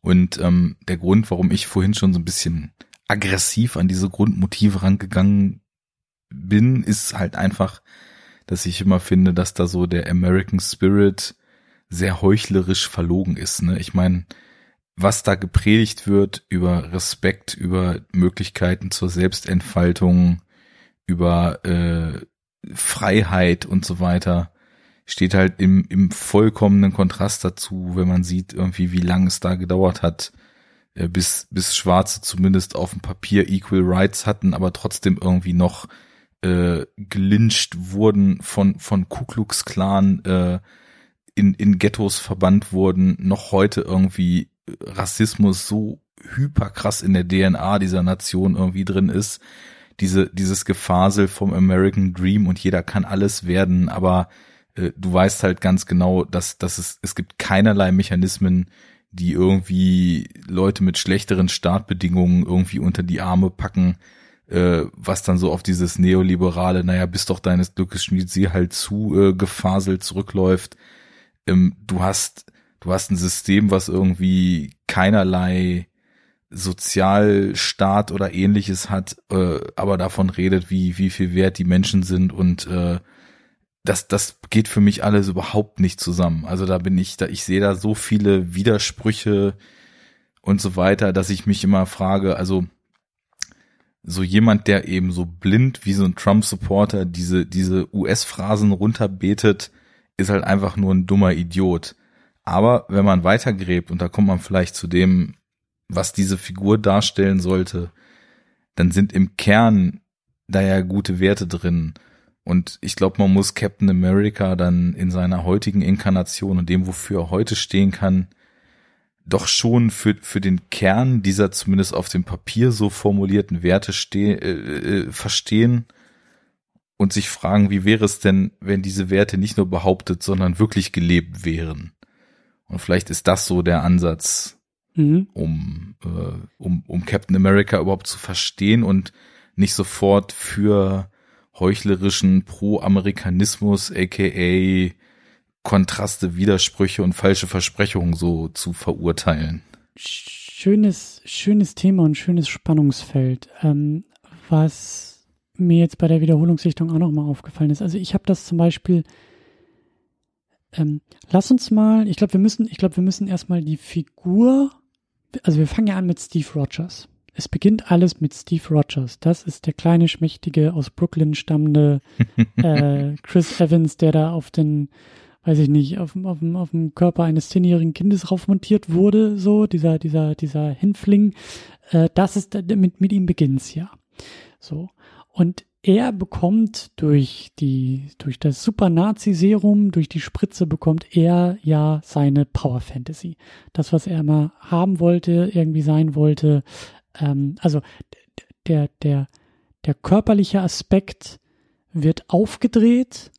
Und ähm, der Grund, warum ich vorhin schon so ein bisschen aggressiv an diese Grundmotive rangegangen bin, ist halt einfach, dass ich immer finde, dass da so der American Spirit sehr heuchlerisch verlogen ist. Ne? Ich meine, was da gepredigt wird über Respekt, über Möglichkeiten zur Selbstentfaltung, über äh, Freiheit und so weiter, steht halt im, im vollkommenen Kontrast dazu, wenn man sieht irgendwie, wie lange es da gedauert hat, äh, bis, bis Schwarze zumindest auf dem Papier Equal Rights hatten, aber trotzdem irgendwie noch äh, gelyncht wurden, von, von Ku Klux Klan äh, in, in Ghettos verbannt wurden, noch heute irgendwie Rassismus so hyperkrass in der DNA dieser Nation irgendwie drin ist. Diese, dieses Gefasel vom American Dream und jeder kann alles werden, aber äh, du weißt halt ganz genau, dass, dass es, es gibt keinerlei Mechanismen, die irgendwie Leute mit schlechteren Startbedingungen irgendwie unter die Arme packen, äh, was dann so auf dieses neoliberale, naja, bist doch deines Glückes Schmied, sie halt zu äh, gefaselt zurückläuft. Ähm, du hast, du hast ein System, was irgendwie keinerlei Sozialstaat oder ähnliches hat, äh, aber davon redet, wie, wie viel wert die Menschen sind und äh, das, das geht für mich alles überhaupt nicht zusammen. Also da bin ich, da, ich sehe da so viele Widersprüche und so weiter, dass ich mich immer frage, also so jemand, der eben so blind wie so ein Trump-Supporter diese, diese US-Phrasen runterbetet, ist halt einfach nur ein dummer Idiot. Aber wenn man weitergräbt, und da kommt man vielleicht zu dem, was diese Figur darstellen sollte, dann sind im Kern da ja gute Werte drin. Und ich glaube, man muss Captain America dann in seiner heutigen Inkarnation und dem, wofür er heute stehen kann, doch schon für, für den Kern dieser zumindest auf dem Papier so formulierten Werte steh, äh, äh, verstehen und sich fragen, wie wäre es denn, wenn diese Werte nicht nur behauptet, sondern wirklich gelebt wären. Und vielleicht ist das so der Ansatz, mhm. um, äh, um, um Captain America überhaupt zu verstehen und nicht sofort für heuchlerischen Pro-Amerikanismus, aka Kontraste, Widersprüche und falsche Versprechungen so zu verurteilen. Schönes, schönes Thema und schönes Spannungsfeld. Ähm, was mir jetzt bei der Wiederholungssichtung auch nochmal aufgefallen ist. Also ich habe das zum Beispiel ähm, lass uns mal, ich glaube, wir müssen, ich glaube, wir müssen erstmal die Figur, also wir fangen ja an mit Steve Rogers. Es beginnt alles mit Steve Rogers. Das ist der kleine, schmächtige, aus Brooklyn stammende äh, Chris Evans, der da auf den, weiß ich nicht, auf, auf, auf dem Körper eines zehnjährigen Kindes raufmontiert wurde, so, dieser, dieser, dieser Hinfling. Äh, das ist, mit, mit ihm beginnt's ja. So. Und er bekommt durch die, durch das Super-Nazi-Serum, durch die Spritze bekommt er ja seine Power Fantasy. Das, was er immer haben wollte, irgendwie sein wollte. Ähm, also der, der, der körperliche Aspekt wird aufgedreht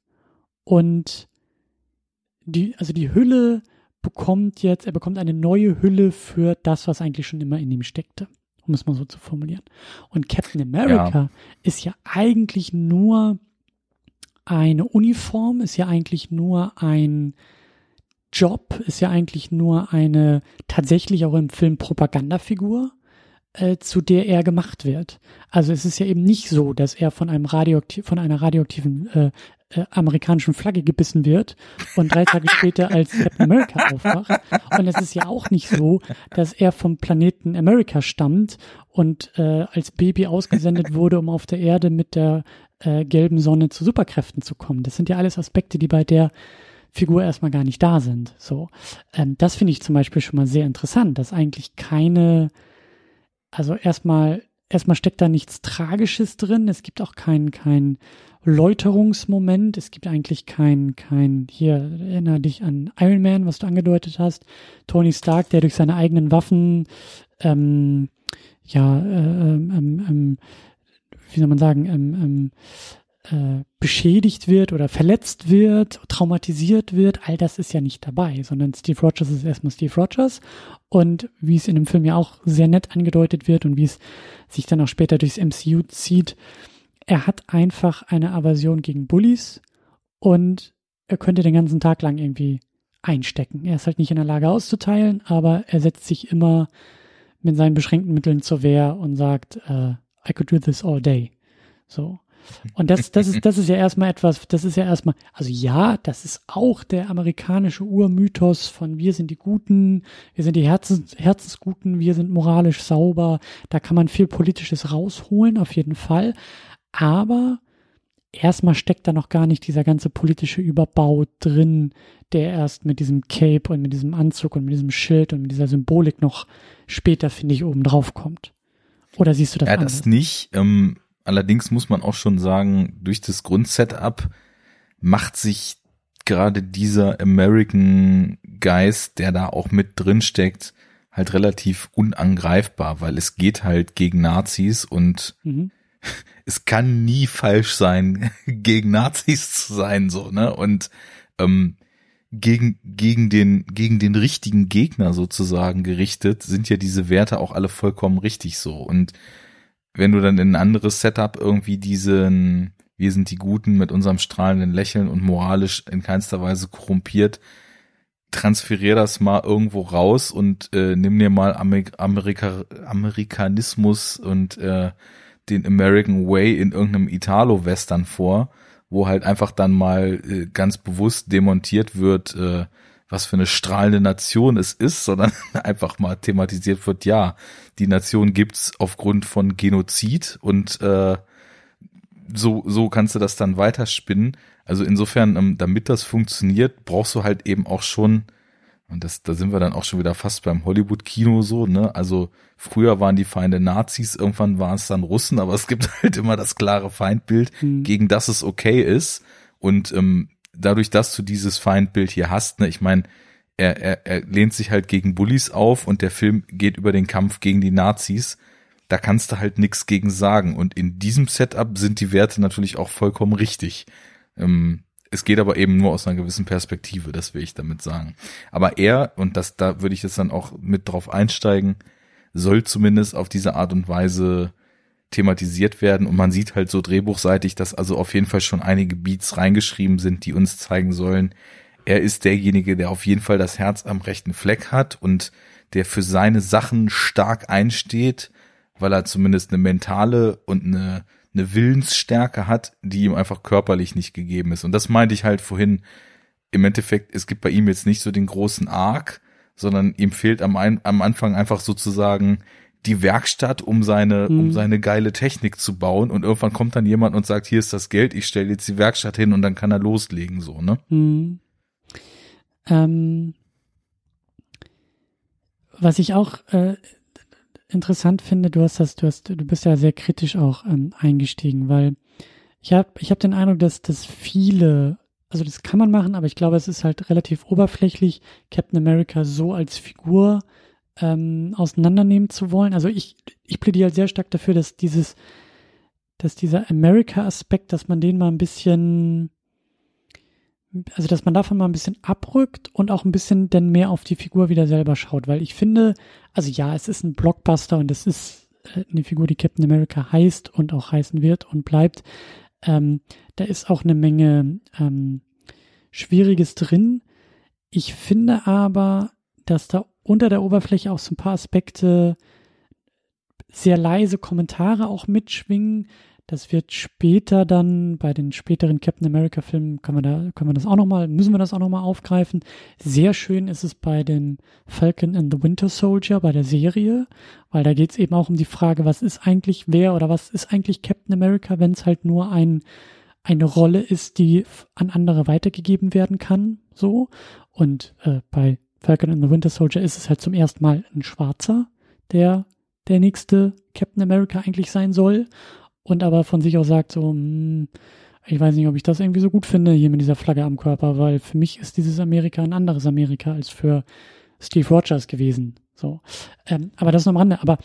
und die, also die Hülle bekommt jetzt, er bekommt eine neue Hülle für das, was eigentlich schon immer in ihm steckte um es mal so zu formulieren. Und Captain America ja. ist ja eigentlich nur eine Uniform, ist ja eigentlich nur ein Job, ist ja eigentlich nur eine tatsächlich auch im Film Propagandafigur, äh, zu der er gemacht wird. Also es ist ja eben nicht so, dass er von einem radioaktiv, von einer radioaktiven äh, äh, amerikanischen Flagge gebissen wird und drei Tage später als Captain America aufwacht. Und es ist ja auch nicht so, dass er vom Planeten America stammt und äh, als Baby ausgesendet wurde, um auf der Erde mit der äh, gelben Sonne zu Superkräften zu kommen. Das sind ja alles Aspekte, die bei der Figur erstmal gar nicht da sind. So, ähm, das finde ich zum Beispiel schon mal sehr interessant, dass eigentlich keine, also erstmal erstmal steckt da nichts Tragisches drin. Es gibt auch kein kein Läuterungsmoment. Es gibt eigentlich kein, kein, hier erinnere dich an Iron Man, was du angedeutet hast. Tony Stark, der durch seine eigenen Waffen, ähm, ja, äh, ähm, ähm, ähm wie soll man sagen, ähm, ähm, äh, beschädigt wird oder verletzt wird, traumatisiert wird, all das ist ja nicht dabei, sondern Steve Rogers ist erstmal Steve Rogers und wie es in dem Film ja auch sehr nett angedeutet wird und wie es sich dann auch später durchs MCU zieht, er hat einfach eine Aversion gegen Bullies und er könnte den ganzen Tag lang irgendwie einstecken. Er ist halt nicht in der Lage auszuteilen, aber er setzt sich immer mit seinen beschränkten Mitteln zur Wehr und sagt, uh, I could do this all day. So. Und das, das ist, das ist ja erstmal etwas, das ist ja erstmal, also ja, das ist auch der amerikanische Urmythos von wir sind die Guten, wir sind die Herzens, Herzensguten, wir sind moralisch sauber. Da kann man viel Politisches rausholen, auf jeden Fall. Aber erstmal steckt da noch gar nicht dieser ganze politische Überbau drin, der erst mit diesem Cape und mit diesem Anzug und mit diesem Schild und mit dieser Symbolik noch später, finde ich, oben drauf kommt. Oder siehst du das Ja, anders? das nicht. Ähm, allerdings muss man auch schon sagen, durch das Grundsetup macht sich gerade dieser American Geist, der da auch mit drin steckt, halt relativ unangreifbar, weil es geht halt gegen Nazis und mhm. Es kann nie falsch sein, gegen Nazis zu sein, so, ne? Und ähm, gegen, gegen den, gegen den richtigen Gegner sozusagen gerichtet, sind ja diese Werte auch alle vollkommen richtig so. Und wenn du dann in ein anderes Setup irgendwie diesen, wir sind die Guten mit unserem strahlenden Lächeln und moralisch in keinster Weise korrumpiert, transferier das mal irgendwo raus und äh, nimm dir mal Amerika, Amerikanismus und äh, den American Way in irgendeinem Italo-Western vor wo halt einfach dann mal äh, ganz bewusst demontiert wird, äh, was für eine strahlende Nation es ist, sondern einfach mal thematisiert wird, ja, die Nation gibt's aufgrund von Genozid und äh, so, so kannst du das dann weiterspinnen. Also insofern, ähm, damit das funktioniert, brauchst du halt eben auch schon und das, da sind wir dann auch schon wieder fast beim Hollywood-Kino so, ne? Also früher waren die Feinde Nazis, irgendwann waren es dann Russen, aber es gibt halt immer das klare Feindbild, mhm. gegen das es okay ist. Und ähm, dadurch, dass du dieses Feindbild hier hast, ne, ich meine, er, er, er lehnt sich halt gegen Bullies auf und der Film geht über den Kampf gegen die Nazis. Da kannst du halt nichts gegen sagen. Und in diesem Setup sind die Werte natürlich auch vollkommen richtig. Ähm, es geht aber eben nur aus einer gewissen Perspektive, das will ich damit sagen. Aber er, und das, da würde ich jetzt dann auch mit drauf einsteigen, soll zumindest auf diese Art und Weise thematisiert werden und man sieht halt so drehbuchseitig, dass also auf jeden Fall schon einige Beats reingeschrieben sind, die uns zeigen sollen, er ist derjenige, der auf jeden Fall das Herz am rechten Fleck hat und der für seine Sachen stark einsteht, weil er zumindest eine mentale und eine eine Willensstärke hat, die ihm einfach körperlich nicht gegeben ist. Und das meinte ich halt vorhin. Im Endeffekt, es gibt bei ihm jetzt nicht so den großen Arc, sondern ihm fehlt am, ein, am Anfang einfach sozusagen die Werkstatt, um seine, mhm. um seine geile Technik zu bauen. Und irgendwann kommt dann jemand und sagt, hier ist das Geld, ich stelle jetzt die Werkstatt hin und dann kann er loslegen, so, ne? Mhm. Ähm, was ich auch äh, interessant finde, du hast das, du hast, du bist ja sehr kritisch auch ähm, eingestiegen, weil ich habe ich hab den Eindruck, dass, dass viele, also das kann man machen, aber ich glaube, es ist halt relativ oberflächlich, Captain America so als Figur ähm, auseinandernehmen zu wollen. Also ich, ich plädiere halt sehr stark dafür, dass dieses, dass dieser America-Aspekt, dass man den mal ein bisschen also dass man davon mal ein bisschen abrückt und auch ein bisschen denn mehr auf die Figur wieder selber schaut, weil ich finde, also ja, es ist ein Blockbuster und es ist äh, eine Figur, die Captain America heißt und auch heißen wird und bleibt. Ähm, da ist auch eine Menge ähm, Schwieriges drin. Ich finde aber, dass da unter der Oberfläche auch so ein paar Aspekte sehr leise Kommentare auch mitschwingen, das wird später dann bei den späteren Captain America Filmen können wir da können wir das auch noch müssen wir das auch noch mal aufgreifen. Sehr schön ist es bei den Falcon and the Winter Soldier bei der Serie, weil da geht es eben auch um die Frage, was ist eigentlich wer oder was ist eigentlich Captain America, wenn es halt nur ein eine Rolle ist, die an andere weitergegeben werden kann, so und äh, bei Falcon and the Winter Soldier ist es halt zum ersten Mal ein Schwarzer, der der nächste Captain America eigentlich sein soll und aber von sich aus sagt so, hm, ich weiß nicht, ob ich das irgendwie so gut finde hier mit dieser Flagge am Körper, weil für mich ist dieses Amerika ein anderes Amerika als für Steve Rogers gewesen. So, ähm, aber das noch am Rande. Aber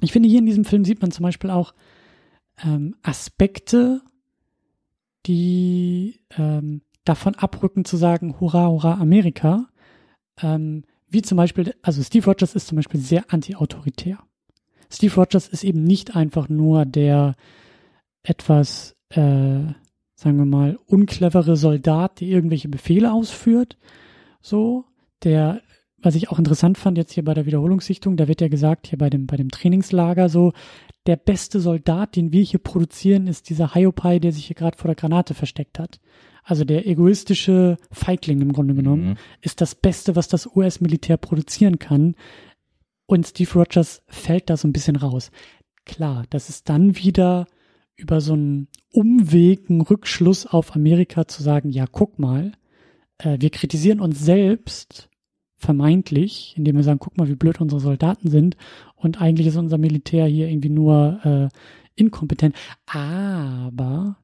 ich finde, hier in diesem Film sieht man zum Beispiel auch ähm, Aspekte, die ähm, davon abrücken zu sagen, hurra, hurra, Amerika. Ähm, wie zum Beispiel, also Steve Rogers ist zum Beispiel sehr anti-autoritär. Steve Rogers ist eben nicht einfach nur der etwas, äh, sagen wir mal, unclevere Soldat, der irgendwelche Befehle ausführt. So, der, was ich auch interessant fand jetzt hier bei der Wiederholungssichtung, da wird ja gesagt, hier bei dem, bei dem Trainingslager so, der beste Soldat, den wir hier produzieren, ist dieser Hiopai, der sich hier gerade vor der Granate versteckt hat. Also der egoistische Feigling im Grunde genommen mhm. ist das Beste, was das US-Militär produzieren kann. Und Steve Rogers fällt da so ein bisschen raus. Klar, das ist dann wieder über so einen Umweg, einen Rückschluss auf Amerika zu sagen, ja, guck mal, äh, wir kritisieren uns selbst vermeintlich, indem wir sagen, guck mal, wie blöd unsere Soldaten sind und eigentlich ist unser Militär hier irgendwie nur äh, inkompetent. Aber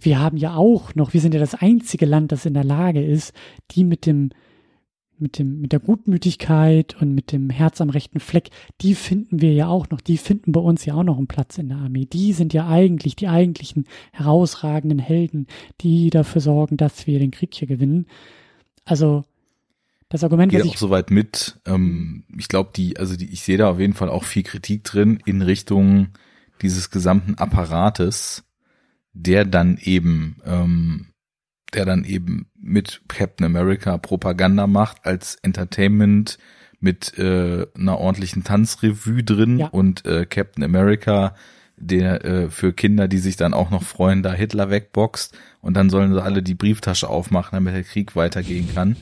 wir haben ja auch noch, wir sind ja das einzige Land, das in der Lage ist, die mit dem mit dem, mit der Gutmütigkeit und mit dem Herz am rechten Fleck, die finden wir ja auch noch, die finden bei uns ja auch noch einen Platz in der Armee. Die sind ja eigentlich die eigentlichen herausragenden Helden, die dafür sorgen, dass wir den Krieg hier gewinnen. Also, das Argument, Geht was ich auch soweit mit. Ähm, ich glaube, die, also die, ich sehe da auf jeden Fall auch viel Kritik drin in Richtung dieses gesamten Apparates, der dann eben ähm, der dann eben mit Captain America Propaganda macht als Entertainment mit äh, einer ordentlichen Tanzrevue drin ja. und äh, Captain America, der äh, für Kinder, die sich dann auch noch freuen, da Hitler wegboxt und dann sollen sie alle die Brieftasche aufmachen, damit der Krieg weitergehen kann.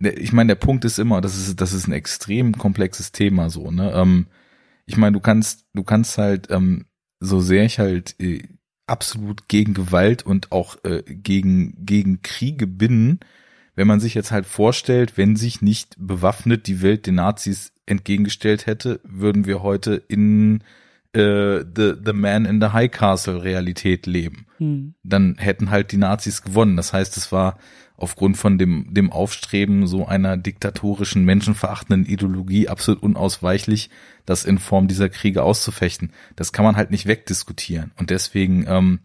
Ich meine, der Punkt ist immer, das ist das ist ein extrem komplexes Thema so. Ne, ähm, ich meine, du kannst du kannst halt ähm, so sehr ich halt äh, absolut gegen Gewalt und auch äh, gegen, gegen Kriege bin, wenn man sich jetzt halt vorstellt, wenn sich nicht bewaffnet die Welt den Nazis entgegengestellt hätte, würden wir heute in äh, the, the Man in the High Castle Realität leben. Hm. Dann hätten halt die Nazis gewonnen. Das heißt, es war aufgrund von dem, dem Aufstreben so einer diktatorischen, menschenverachtenden Ideologie absolut unausweichlich, das in Form dieser Kriege auszufechten. Das kann man halt nicht wegdiskutieren. Und deswegen, ähm,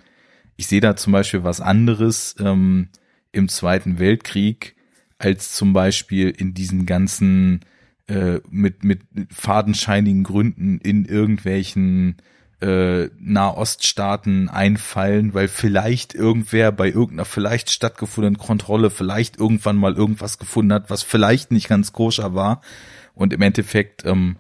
ich sehe da zum Beispiel was anderes ähm, im Zweiten Weltkrieg als zum Beispiel in diesen ganzen äh, mit, mit fadenscheinigen Gründen in irgendwelchen äh, Nahoststaaten einfallen, weil vielleicht irgendwer bei irgendeiner vielleicht stattgefundenen Kontrolle vielleicht irgendwann mal irgendwas gefunden hat, was vielleicht nicht ganz koscher war. Und im Endeffekt ähm,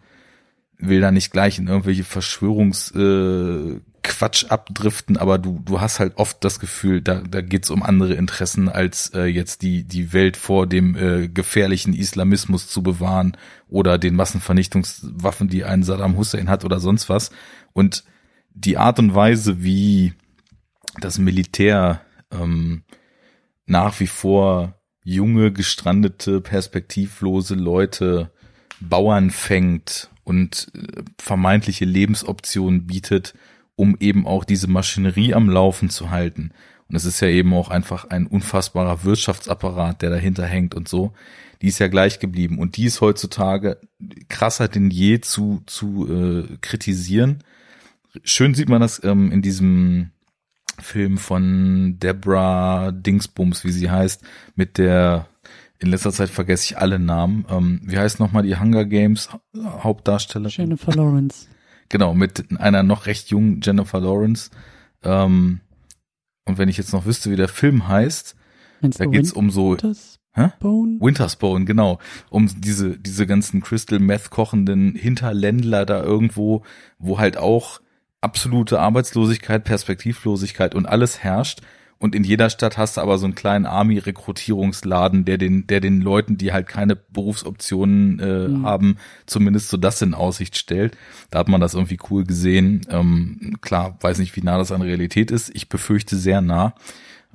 will da nicht gleich in irgendwelche Verschwörungs äh, Quatsch abdriften, aber du du hast halt oft das Gefühl, da da geht's um andere Interessen als äh, jetzt die die Welt vor dem äh, gefährlichen Islamismus zu bewahren oder den Massenvernichtungswaffen, die ein Saddam Hussein hat oder sonst was und die Art und Weise, wie das Militär ähm, nach wie vor junge, gestrandete, perspektivlose Leute Bauern fängt und äh, vermeintliche Lebensoptionen bietet, um eben auch diese Maschinerie am Laufen zu halten. Und es ist ja eben auch einfach ein unfassbarer Wirtschaftsapparat, der dahinter hängt und so. Die ist ja gleich geblieben. Und die ist heutzutage krasser denn je zu, zu äh, kritisieren schön sieht man das ähm, in diesem Film von Deborah Dingsbums, wie sie heißt, mit der in letzter Zeit vergesse ich alle Namen. Ähm, wie heißt nochmal die Hunger Games Hauptdarstellerin? Jennifer Lawrence. Genau, mit einer noch recht jungen Jennifer Lawrence. Ähm, und wenn ich jetzt noch wüsste, wie der Film heißt, Meinst da geht's um so Wintersbone? Wintersbone, genau. Um diese, diese ganzen Crystal Meth kochenden Hinterländler da irgendwo, wo halt auch absolute Arbeitslosigkeit, Perspektivlosigkeit und alles herrscht. Und in jeder Stadt hast du aber so einen kleinen Army-Rekrutierungsladen, der den, der den Leuten, die halt keine Berufsoptionen äh, mhm. haben, zumindest so das in Aussicht stellt. Da hat man das irgendwie cool gesehen. Ähm, klar, weiß nicht, wie nah das an Realität ist. Ich befürchte sehr nah.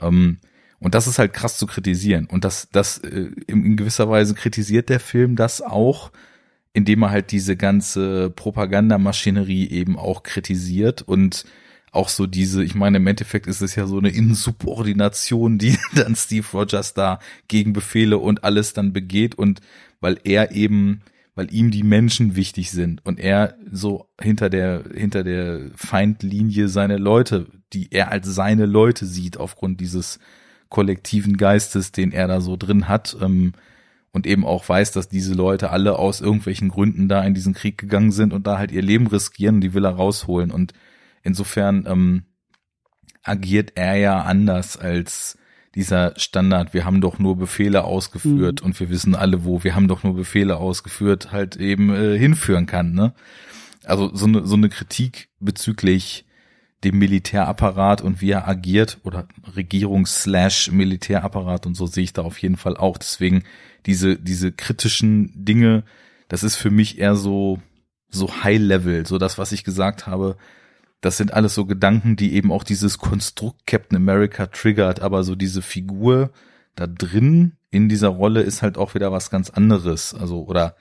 Ähm, und das ist halt krass zu kritisieren. Und das, das äh, in, in gewisser Weise kritisiert der Film das auch, indem er halt diese ganze Propagandamaschinerie eben auch kritisiert und auch so diese, ich meine, im Endeffekt ist es ja so eine Insubordination, die dann Steve Rogers da gegen Befehle und alles dann begeht und weil er eben, weil ihm die Menschen wichtig sind und er so hinter der, hinter der Feindlinie seine Leute, die er als seine Leute sieht aufgrund dieses kollektiven Geistes, den er da so drin hat, ähm, und eben auch weiß, dass diese Leute alle aus irgendwelchen Gründen da in diesen Krieg gegangen sind und da halt ihr Leben riskieren, die will er rausholen. Und insofern ähm, agiert er ja anders als dieser Standard, wir haben doch nur Befehle ausgeführt mhm. und wir wissen alle wo, wir haben doch nur Befehle ausgeführt, halt eben äh, hinführen kann. Ne? Also so eine, so eine Kritik bezüglich dem Militärapparat und wie er agiert oder Regierungs-Militärapparat und so sehe ich da auf jeden Fall auch. Deswegen diese, diese kritischen Dinge, das ist für mich eher so, so High Level, so das, was ich gesagt habe. Das sind alles so Gedanken, die eben auch dieses Konstrukt Captain America triggert, aber so diese Figur da drin in dieser Rolle ist halt auch wieder was ganz anderes, also oder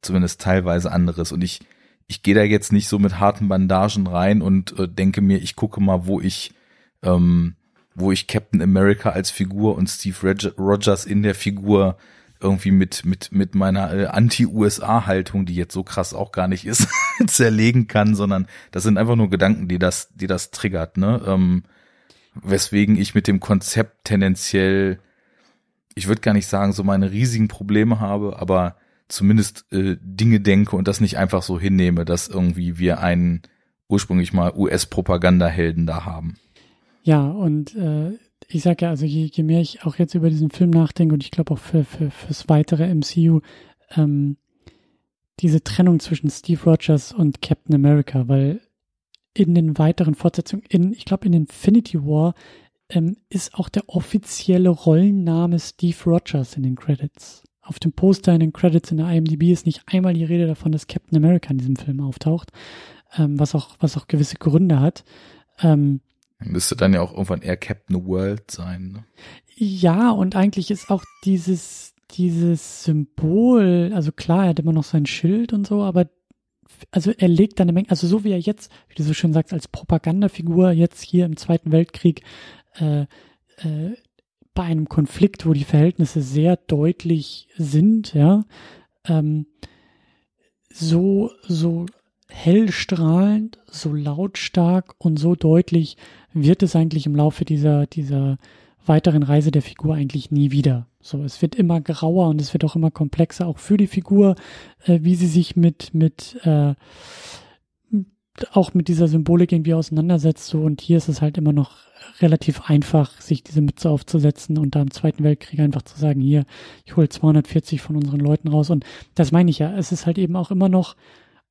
zumindest teilweise anderes. Und ich, ich gehe da jetzt nicht so mit harten Bandagen rein und äh, denke mir, ich gucke mal, wo ich, ähm, wo ich Captain America als Figur und Steve Rogers in der Figur irgendwie mit mit mit meiner äh, Anti-USA-Haltung, die jetzt so krass auch gar nicht ist, zerlegen kann, sondern das sind einfach nur Gedanken, die das die das triggert, ne? Ähm, weswegen ich mit dem Konzept tendenziell, ich würde gar nicht sagen, so meine riesigen Probleme habe, aber zumindest äh, Dinge denke und das nicht einfach so hinnehme, dass irgendwie wir einen ursprünglich mal US-Propagandahelden da haben. Ja, und äh, ich sage ja, also je, je mehr ich auch jetzt über diesen Film nachdenke und ich glaube auch für, für fürs weitere MCU, ähm, diese Trennung zwischen Steve Rogers und Captain America, weil in den weiteren Fortsetzungen, in, ich glaube in Infinity War, ähm, ist auch der offizielle Rollenname Steve Rogers in den Credits. Auf dem Poster in den Credits in der IMDb ist nicht einmal die Rede davon, dass Captain America in diesem Film auftaucht, ähm, was auch was auch gewisse Gründe hat. Ähm, Müsste dann ja auch irgendwann eher Captain World sein. Ne? Ja, und eigentlich ist auch dieses dieses Symbol, also klar, er hat immer noch sein Schild und so, aber also er legt da eine Menge, also so wie er jetzt, wie du so schön sagst, als Propagandafigur jetzt hier im Zweiten Weltkrieg äh, äh, bei einem Konflikt, wo die Verhältnisse sehr deutlich sind, ja, ähm, so, so hellstrahlend, so lautstark und so deutlich wird es eigentlich im Laufe dieser, dieser weiteren Reise der Figur eigentlich nie wieder. So, es wird immer grauer und es wird auch immer komplexer, auch für die Figur, äh, wie sie sich mit, mit, äh, auch mit dieser Symbolik irgendwie auseinandersetzt. So, und hier ist es halt immer noch relativ einfach, sich diese Mütze aufzusetzen und da im Zweiten Weltkrieg einfach zu sagen, hier, ich hole 240 von unseren Leuten raus. Und das meine ich ja. Es ist halt eben auch immer noch,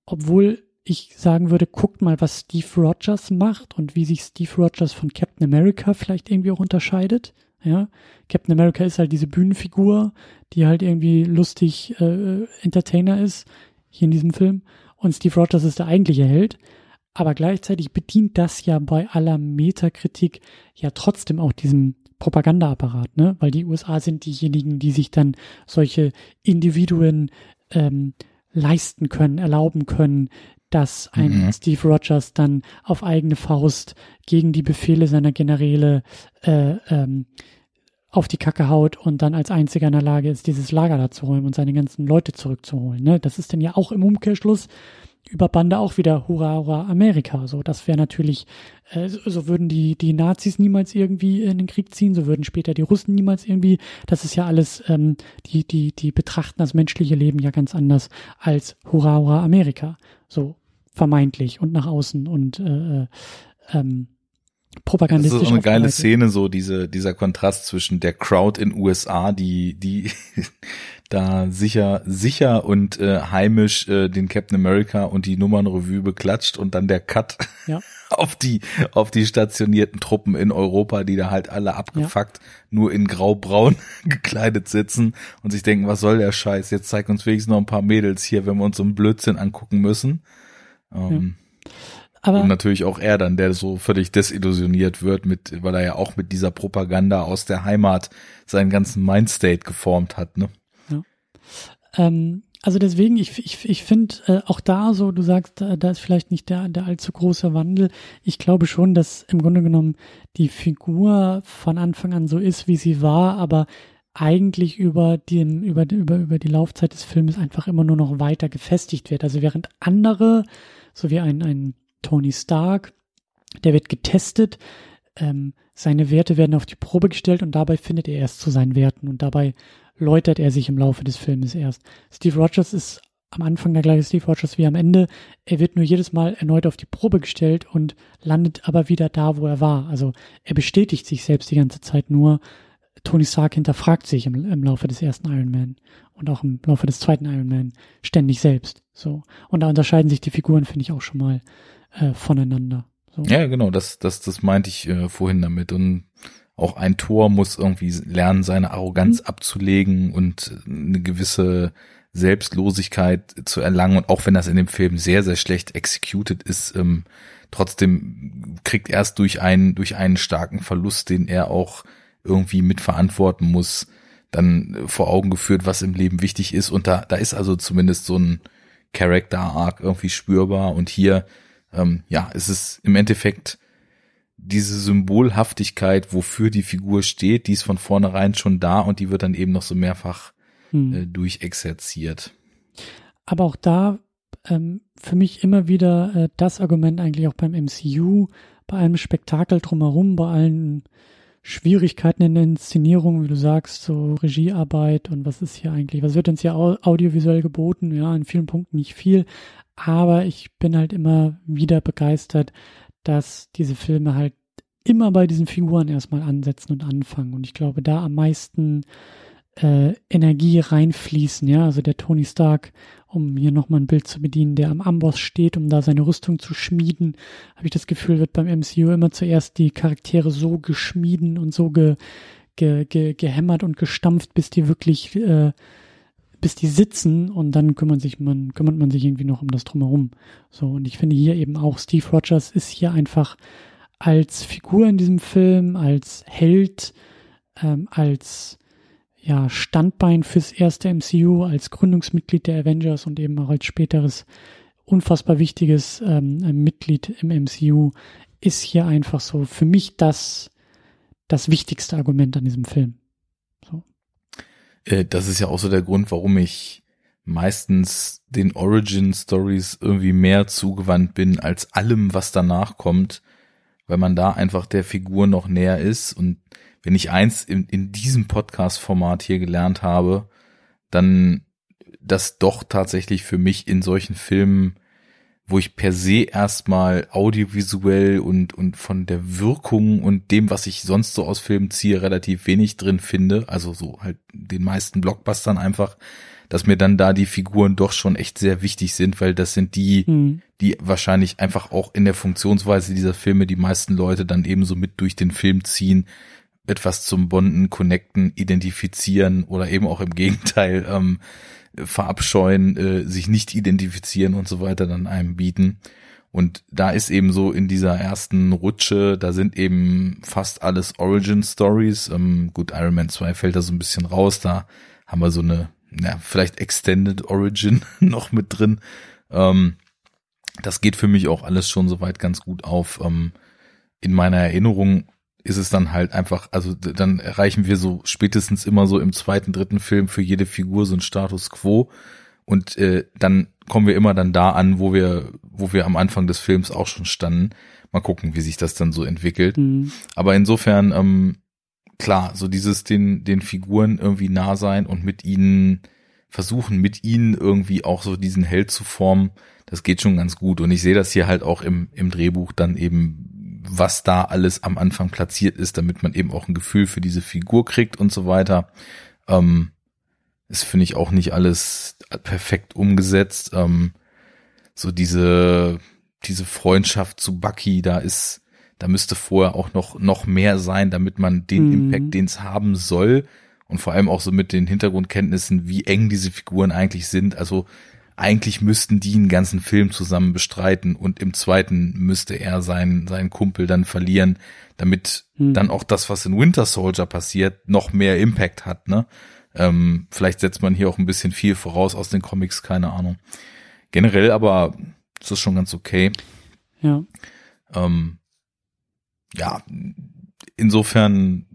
obwohl ich sagen würde, guckt mal, was Steve Rogers macht und wie sich Steve Rogers von Captain America vielleicht irgendwie auch unterscheidet. Ja, Captain America ist halt diese Bühnenfigur, die halt irgendwie lustig äh, Entertainer ist, hier in diesem Film. Und Steve Rogers ist der eigentliche Held. Aber gleichzeitig bedient das ja bei aller Metakritik ja trotzdem auch diesen Propagandaapparat, ne? Weil die USA sind diejenigen, die sich dann solche Individuen ähm, leisten können, erlauben können, dass ein mhm. Steve Rogers dann auf eigene Faust gegen die Befehle seiner Generäle äh, ähm, auf die Kacke haut und dann als einziger in der Lage ist, dieses Lager da zu räumen und seine ganzen Leute zurückzuholen. Ne? Das ist dann ja auch im Umkehrschluss über Bande auch wieder Hurra, Hurra, Amerika. So, das wäre natürlich, äh, so würden die, die Nazis niemals irgendwie in den Krieg ziehen, so würden später die Russen niemals irgendwie, das ist ja alles, ähm, die, die, die betrachten das menschliche Leben ja ganz anders als Hurra, Hurra, Amerika. So, vermeintlich und nach außen und äh, äh ähm, propagandistisch. Das ist so eine geile Szene, so diese, dieser Kontrast zwischen der Crowd in USA, die, die da sicher, sicher und äh, heimisch äh, den Captain America und die Nummernrevue beklatscht und dann der Cut ja. auf die, auf die stationierten Truppen in Europa, die da halt alle abgefuckt, ja. nur in grau-braun gekleidet sitzen und sich denken, was soll der Scheiß? Jetzt zeig uns wenigstens noch ein paar Mädels hier, wenn wir uns so einen Blödsinn angucken müssen. Ähm, ja. Aber und natürlich auch er dann, der so völlig desillusioniert wird mit, weil er ja auch mit dieser Propaganda aus der Heimat seinen ganzen Mindstate geformt hat, ne? Ja. Ähm, also deswegen, ich, ich, ich finde äh, auch da so, du sagst, da, da ist vielleicht nicht der, der allzu große Wandel. Ich glaube schon, dass im Grunde genommen die Figur von Anfang an so ist, wie sie war, aber eigentlich über den, über, über, über die Laufzeit des Filmes einfach immer nur noch weiter gefestigt wird. Also während andere, so wie ein, ein Tony Stark, der wird getestet, ähm, seine Werte werden auf die Probe gestellt und dabei findet er erst zu seinen Werten und dabei läutert er sich im Laufe des Filmes erst. Steve Rogers ist am Anfang der gleiche Steve Rogers wie am Ende. Er wird nur jedes Mal erneut auf die Probe gestellt und landet aber wieder da, wo er war. Also er bestätigt sich selbst die ganze Zeit nur. Tony Stark hinterfragt sich im, im Laufe des ersten Iron Man und auch im Laufe des zweiten Iron Man ständig selbst. So. Und da unterscheiden sich die Figuren, finde ich, auch schon mal äh, voneinander. So. Ja, genau, das, das, das meinte ich äh, vorhin damit. Und auch ein Tor muss irgendwie lernen, seine Arroganz mhm. abzulegen und eine gewisse Selbstlosigkeit zu erlangen. Und auch wenn das in dem Film sehr, sehr schlecht executed ist, ähm, trotzdem kriegt er es durch einen, durch einen starken Verlust, den er auch irgendwie mitverantworten muss, dann vor Augen geführt, was im Leben wichtig ist. Und da, da ist also zumindest so ein, Character Arc irgendwie spürbar und hier, ähm, ja, es ist im Endeffekt diese Symbolhaftigkeit, wofür die Figur steht, die ist von vornherein schon da und die wird dann eben noch so mehrfach hm. äh, durchexerziert. Aber auch da ähm, für mich immer wieder äh, das Argument eigentlich auch beim MCU, bei allem Spektakel drumherum, bei allen Schwierigkeiten in der Inszenierung, wie du sagst, so Regiearbeit und was ist hier eigentlich, was wird uns hier audiovisuell geboten? Ja, in vielen Punkten nicht viel, aber ich bin halt immer wieder begeistert, dass diese Filme halt immer bei diesen Figuren erstmal ansetzen und anfangen. Und ich glaube, da am meisten äh, Energie reinfließen, ja, also der Tony Stark, um hier nochmal ein Bild zu bedienen, der am Amboss steht, um da seine Rüstung zu schmieden, habe ich das Gefühl, wird beim MCU immer zuerst die Charaktere so geschmieden und so ge, ge, ge, gehämmert und gestampft, bis die wirklich, äh, bis die sitzen und dann kümmert sich man, kümmert man sich irgendwie noch um das drumherum. So, und ich finde hier eben auch, Steve Rogers ist hier einfach als Figur in diesem Film, als Held, ähm, als ja, Standbein fürs erste MCU als Gründungsmitglied der Avengers und eben auch als späteres unfassbar wichtiges ähm, Mitglied im MCU ist hier einfach so für mich das, das wichtigste Argument an diesem Film. Äh, das ist ja auch so der Grund, warum ich meistens den Origin Stories irgendwie mehr zugewandt bin als allem, was danach kommt, weil man da einfach der Figur noch näher ist. Und wenn ich eins in, in diesem Podcast-Format hier gelernt habe, dann das doch tatsächlich für mich in solchen Filmen, wo ich per se erstmal audiovisuell und, und von der Wirkung und dem, was ich sonst so aus Filmen ziehe, relativ wenig drin finde, also so halt den meisten Blockbustern einfach, dass mir dann da die Figuren doch schon echt sehr wichtig sind, weil das sind die, mhm. die wahrscheinlich einfach auch in der Funktionsweise dieser Filme die meisten Leute dann ebenso mit durch den Film ziehen, etwas zum Bonden, Connecten, Identifizieren oder eben auch im Gegenteil ähm, verabscheuen, äh, sich nicht identifizieren und so weiter dann einem bieten. Und da ist eben so in dieser ersten Rutsche, da sind eben fast alles Origin Stories. Ähm, gut, Iron Man 2 fällt da so ein bisschen raus, da haben wir so eine, ja, vielleicht Extended Origin noch mit drin. Ähm, das geht für mich auch alles schon soweit ganz gut auf. Ähm, in meiner Erinnerung ist es dann halt einfach, also dann erreichen wir so spätestens immer so im zweiten, dritten Film für jede Figur so ein Status quo und äh, dann kommen wir immer dann da an, wo wir, wo wir am Anfang des Films auch schon standen. Mal gucken, wie sich das dann so entwickelt. Mhm. Aber insofern, ähm, klar, so dieses den, den Figuren irgendwie nah sein und mit ihnen versuchen, mit ihnen irgendwie auch so diesen Held zu formen, das geht schon ganz gut. Und ich sehe das hier halt auch im, im Drehbuch dann eben was da alles am Anfang platziert ist, damit man eben auch ein Gefühl für diese Figur kriegt und so weiter. Ähm, ist, finde ich, auch nicht alles perfekt umgesetzt. Ähm, so diese, diese Freundschaft zu Bucky, da ist, da müsste vorher auch noch, noch mehr sein, damit man den mhm. Impact, den es haben soll, und vor allem auch so mit den Hintergrundkenntnissen, wie eng diese Figuren eigentlich sind. Also eigentlich müssten die einen ganzen Film zusammen bestreiten und im zweiten müsste er seinen, seinen Kumpel dann verlieren, damit hm. dann auch das, was in Winter Soldier passiert, noch mehr Impact hat, ne? Ähm, vielleicht setzt man hier auch ein bisschen viel voraus aus den Comics, keine Ahnung. Generell aber ist das schon ganz okay. Ja. Ähm, ja, insofern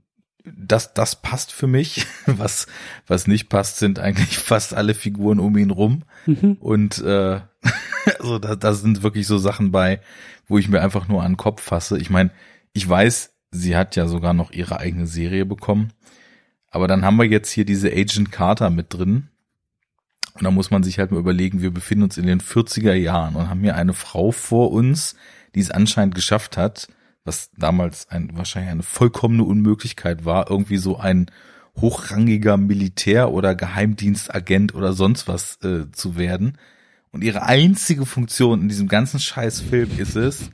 das, das passt für mich. Was, was nicht passt, sind eigentlich fast alle Figuren um ihn rum. Mhm. Und äh, also da, da sind wirklich so Sachen bei, wo ich mir einfach nur an den Kopf fasse. Ich meine, ich weiß, sie hat ja sogar noch ihre eigene Serie bekommen. Aber dann haben wir jetzt hier diese Agent Carter mit drin. Und da muss man sich halt mal überlegen, wir befinden uns in den 40er Jahren und haben hier eine Frau vor uns, die es anscheinend geschafft hat, was damals ein, wahrscheinlich eine vollkommene Unmöglichkeit war, irgendwie so ein hochrangiger Militär- oder Geheimdienstagent oder sonst was äh, zu werden. Und ihre einzige Funktion in diesem ganzen Scheißfilm ist es,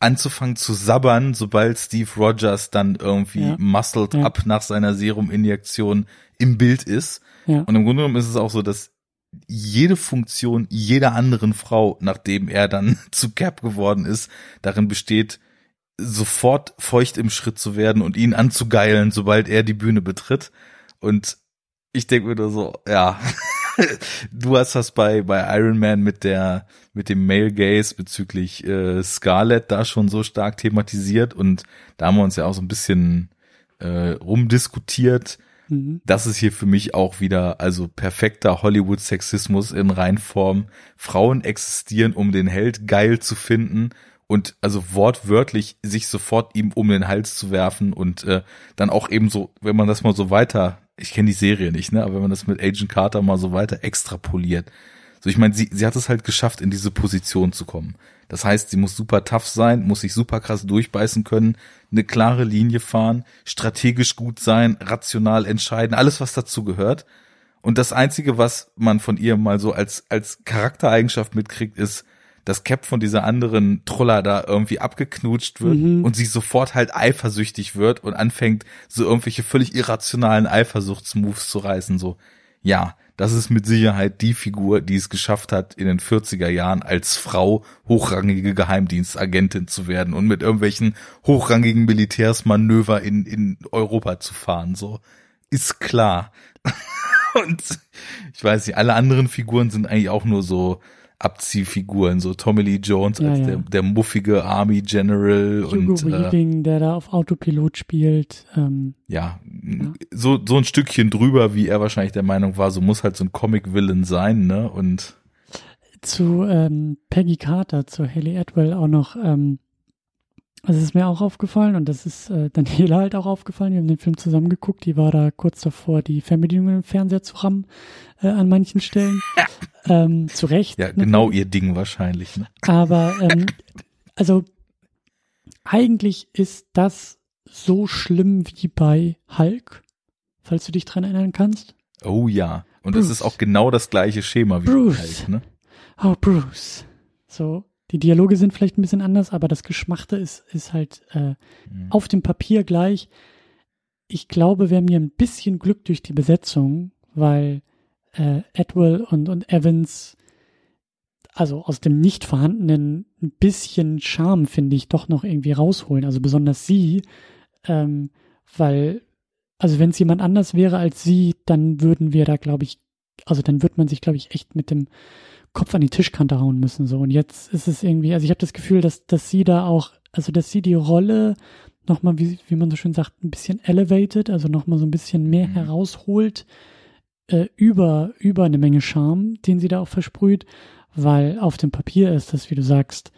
anzufangen zu sabbern, sobald Steve Rogers dann irgendwie ja. muscled ja. up nach seiner Seruminjektion im Bild ist. Ja. Und im Grunde genommen ist es auch so, dass jede Funktion jeder anderen Frau, nachdem er dann zu Cap geworden ist, darin besteht, sofort feucht im Schritt zu werden und ihn anzugeilen, sobald er die Bühne betritt. Und ich denke mir nur so, ja, du hast das bei, bei Iron Man mit der, mit dem Male Gaze bezüglich äh, Scarlett da schon so stark thematisiert und da haben wir uns ja auch so ein bisschen äh, rumdiskutiert. Mhm. Das ist hier für mich auch wieder, also perfekter Hollywood-Sexismus in Reinform. Frauen existieren, um den Held geil zu finden und also wortwörtlich sich sofort ihm um den Hals zu werfen und äh, dann auch eben so, wenn man das mal so weiter, ich kenne die Serie nicht, ne, aber wenn man das mit Agent Carter mal so weiter extrapoliert, so ich meine, sie, sie hat es halt geschafft, in diese Position zu kommen. Das heißt, sie muss super tough sein, muss sich super krass durchbeißen können, eine klare Linie fahren, strategisch gut sein, rational entscheiden, alles was dazu gehört. Und das einzige, was man von ihr mal so als, als Charaktereigenschaft mitkriegt, ist, dass Cap von dieser anderen Troller da irgendwie abgeknutscht wird mhm. und sie sofort halt eifersüchtig wird und anfängt, so irgendwelche völlig irrationalen Eifersuchtsmoves zu reißen, so. Ja, das ist mit Sicherheit die Figur, die es geschafft hat, in den 40er Jahren als Frau hochrangige Geheimdienstagentin zu werden und mit irgendwelchen hochrangigen Militärsmanöver in, in Europa zu fahren, so. Ist klar. und ich weiß nicht, alle anderen Figuren sind eigentlich auch nur so, Abziehfiguren, so Tommy Lee Jones als ja. Der, der muffige Army General Hugo und Weaving, äh, der da auf Autopilot spielt. Ähm, ja, ja, so so ein Stückchen drüber, wie er wahrscheinlich der Meinung war, so muss halt so ein Comic-Villain sein, ne? Und zu ähm, Peggy Carter, zu Haley Atwell auch noch. Ähm, also es ist mir auch aufgefallen und das ist äh, Daniela halt auch aufgefallen. Wir haben den Film zusammen geguckt. Die war da kurz davor, die Fernbedienung im Fernseher zu rammen äh, an manchen Stellen. ähm, zu Recht. Ja, natürlich. genau ihr Ding wahrscheinlich. Ne? Aber ähm, also eigentlich ist das so schlimm wie bei Hulk, falls du dich dran erinnern kannst. Oh ja. Und es ist auch genau das gleiche Schema wie Bruce. bei Hulk, ne? Oh, Bruce. So, die Dialoge sind vielleicht ein bisschen anders, aber das Geschmachte ist, ist halt äh, mhm. auf dem Papier gleich. Ich glaube, wir haben hier ein bisschen Glück durch die Besetzung, weil äh, Edwell und, und Evans, also aus dem nicht vorhandenen ein bisschen Charme, finde ich, doch noch irgendwie rausholen. Also besonders sie, ähm, weil, also wenn es jemand anders wäre als sie, dann würden wir da, glaube ich, also dann wird man sich, glaube ich, echt mit dem Kopf an die Tischkante hauen müssen. So. Und jetzt ist es irgendwie, also ich habe das Gefühl, dass, dass sie da auch, also dass sie die Rolle nochmal, wie, wie man so schön sagt, ein bisschen elevated, also nochmal so ein bisschen mehr mhm. herausholt äh, über, über eine Menge Charme, den sie da auch versprüht, weil auf dem Papier ist das, wie du sagst,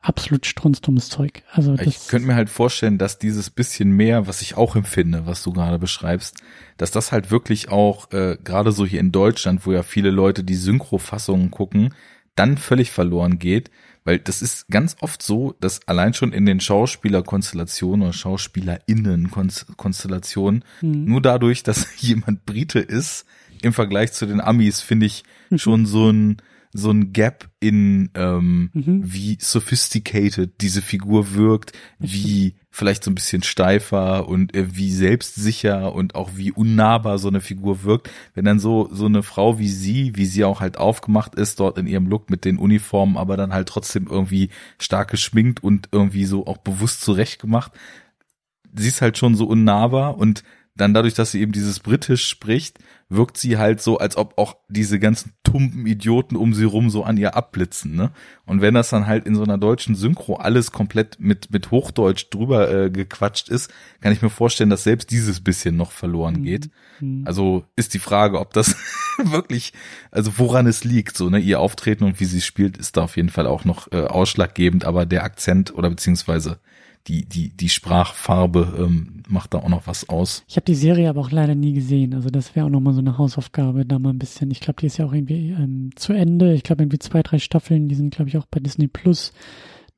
absolut strunzdummes Zeug. Also ich könnte mir halt vorstellen, dass dieses bisschen mehr, was ich auch empfinde, was du gerade beschreibst, dass das halt wirklich auch äh, gerade so hier in Deutschland, wo ja viele Leute die Synchrofassungen gucken, dann völlig verloren geht, weil das ist ganz oft so, dass allein schon in den Schauspielerkonstellationen oder Schauspielerinnenkonstellationen mhm. nur dadurch, dass jemand Brite ist, im Vergleich zu den Amis, finde ich schon so ein so ein Gap in ähm, mhm. wie sophisticated diese Figur wirkt, wie vielleicht so ein bisschen steifer und äh, wie selbstsicher und auch wie unnahbar so eine Figur wirkt, wenn dann so so eine Frau wie sie, wie sie auch halt aufgemacht ist dort in ihrem Look mit den Uniformen, aber dann halt trotzdem irgendwie stark geschminkt und irgendwie so auch bewusst zurechtgemacht. Sie ist halt schon so unnahbar und dann dadurch, dass sie eben dieses Britisch spricht, wirkt sie halt so, als ob auch diese ganzen tumpen Idioten um sie rum so an ihr abblitzen, ne? Und wenn das dann halt in so einer deutschen Synchro alles komplett mit, mit Hochdeutsch drüber äh, gequatscht ist, kann ich mir vorstellen, dass selbst dieses bisschen noch verloren mhm. geht. Mhm. Also ist die Frage, ob das wirklich, also woran es liegt, so, ne? Ihr Auftreten und wie sie spielt, ist da auf jeden Fall auch noch äh, ausschlaggebend, aber der Akzent oder beziehungsweise die, die, die Sprachfarbe ähm, macht da auch noch was aus. Ich habe die Serie aber auch leider nie gesehen. Also das wäre auch nochmal so eine Hausaufgabe, da mal ein bisschen. Ich glaube, die ist ja auch irgendwie ähm, zu Ende. Ich glaube, irgendwie zwei, drei Staffeln, die sind, glaube ich, auch bei Disney Plus.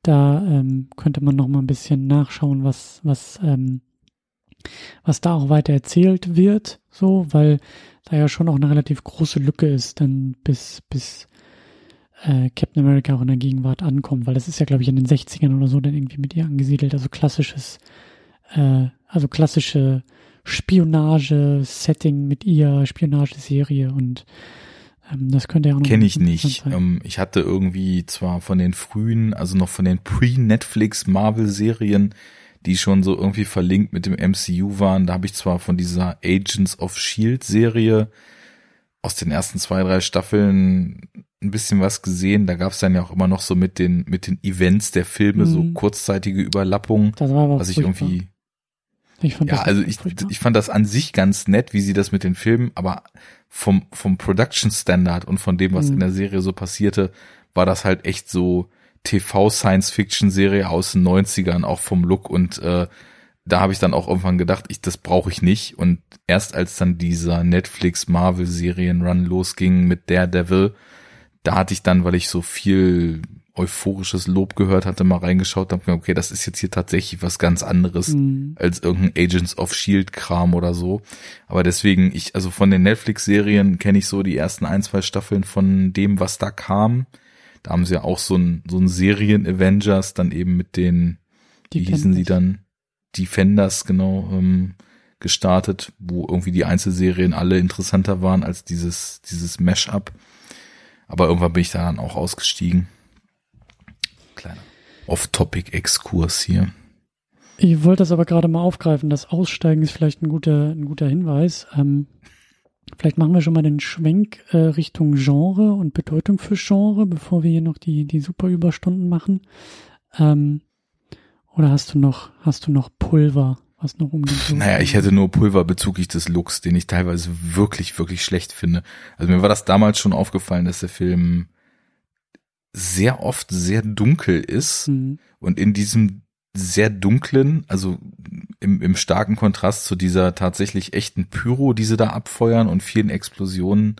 Da ähm, könnte man nochmal ein bisschen nachschauen, was, was, ähm, was da auch weiter erzählt wird, so, weil da ja schon auch eine relativ große Lücke ist, dann bis, bis äh, Captain America auch in der Gegenwart ankommt, weil das ist ja, glaube ich, in den 60ern oder so dann irgendwie mit ihr angesiedelt. Also klassisches, äh, also klassische Spionage-Setting mit ihr, Spionageserie und ähm, das könnte ja auch noch. Kenne ich nicht. Ähm, ich hatte irgendwie zwar von den frühen, also noch von den Pre-Netflix Marvel-Serien, die schon so irgendwie verlinkt mit dem MCU waren, da habe ich zwar von dieser Agents of Shield Serie aus den ersten zwei, drei Staffeln ein bisschen was gesehen. Da gab es dann ja auch immer noch so mit den, mit den Events der Filme mhm. so kurzzeitige Überlappungen, das war was ich furchtbar. irgendwie Ich fand ja, das also ich, furchtbar. ich fand das an sich ganz nett, wie sie das mit den Filmen, aber vom, vom Production Standard und von dem, was Mhm. in der Serie so passierte, war das halt echt so TV-Science-Fiction-Serie aus den 90ern, auch vom Look und äh, da habe ich dann auch irgendwann gedacht, ich, das brauche ich nicht. Und erst als dann dieser Netflix-Marvel-Serien-Run losging mit Daredevil, da hatte ich dann, weil ich so viel euphorisches Lob gehört hatte, mal reingeschaut, habe okay, das ist jetzt hier tatsächlich was ganz anderes Mhm. als irgendein Agents of Shield Kram oder so. Aber deswegen, ich, also von den Netflix-Serien kenne ich so die ersten ein, zwei Staffeln von dem, was da kam. Da haben sie ja auch so ein, so ein Serien-Avengers, dann eben mit den, wie hießen sie dann? Defenders, genau, ähm, gestartet, wo irgendwie die Einzelserien alle interessanter waren als dieses, dieses Mash-up. Aber irgendwann bin ich da dann auch ausgestiegen. Kleiner Off-Topic-Exkurs hier. Ich wollte das aber gerade mal aufgreifen. Das Aussteigen ist vielleicht ein guter, ein guter Hinweis. Ähm, vielleicht machen wir schon mal den Schwenk äh, Richtung Genre und Bedeutung für Genre, bevor wir hier noch die, die super Überstunden machen. Ähm, oder hast du noch, hast du noch Pulver, was noch um Schluss Naja, ich hätte nur Pulver bezüglich des Looks, den ich teilweise wirklich, wirklich schlecht finde. Also mir war das damals schon aufgefallen, dass der Film sehr oft sehr dunkel ist Mhm. und in diesem sehr dunklen, also im, im starken Kontrast zu dieser tatsächlich echten Pyro, die sie da abfeuern und vielen Explosionen,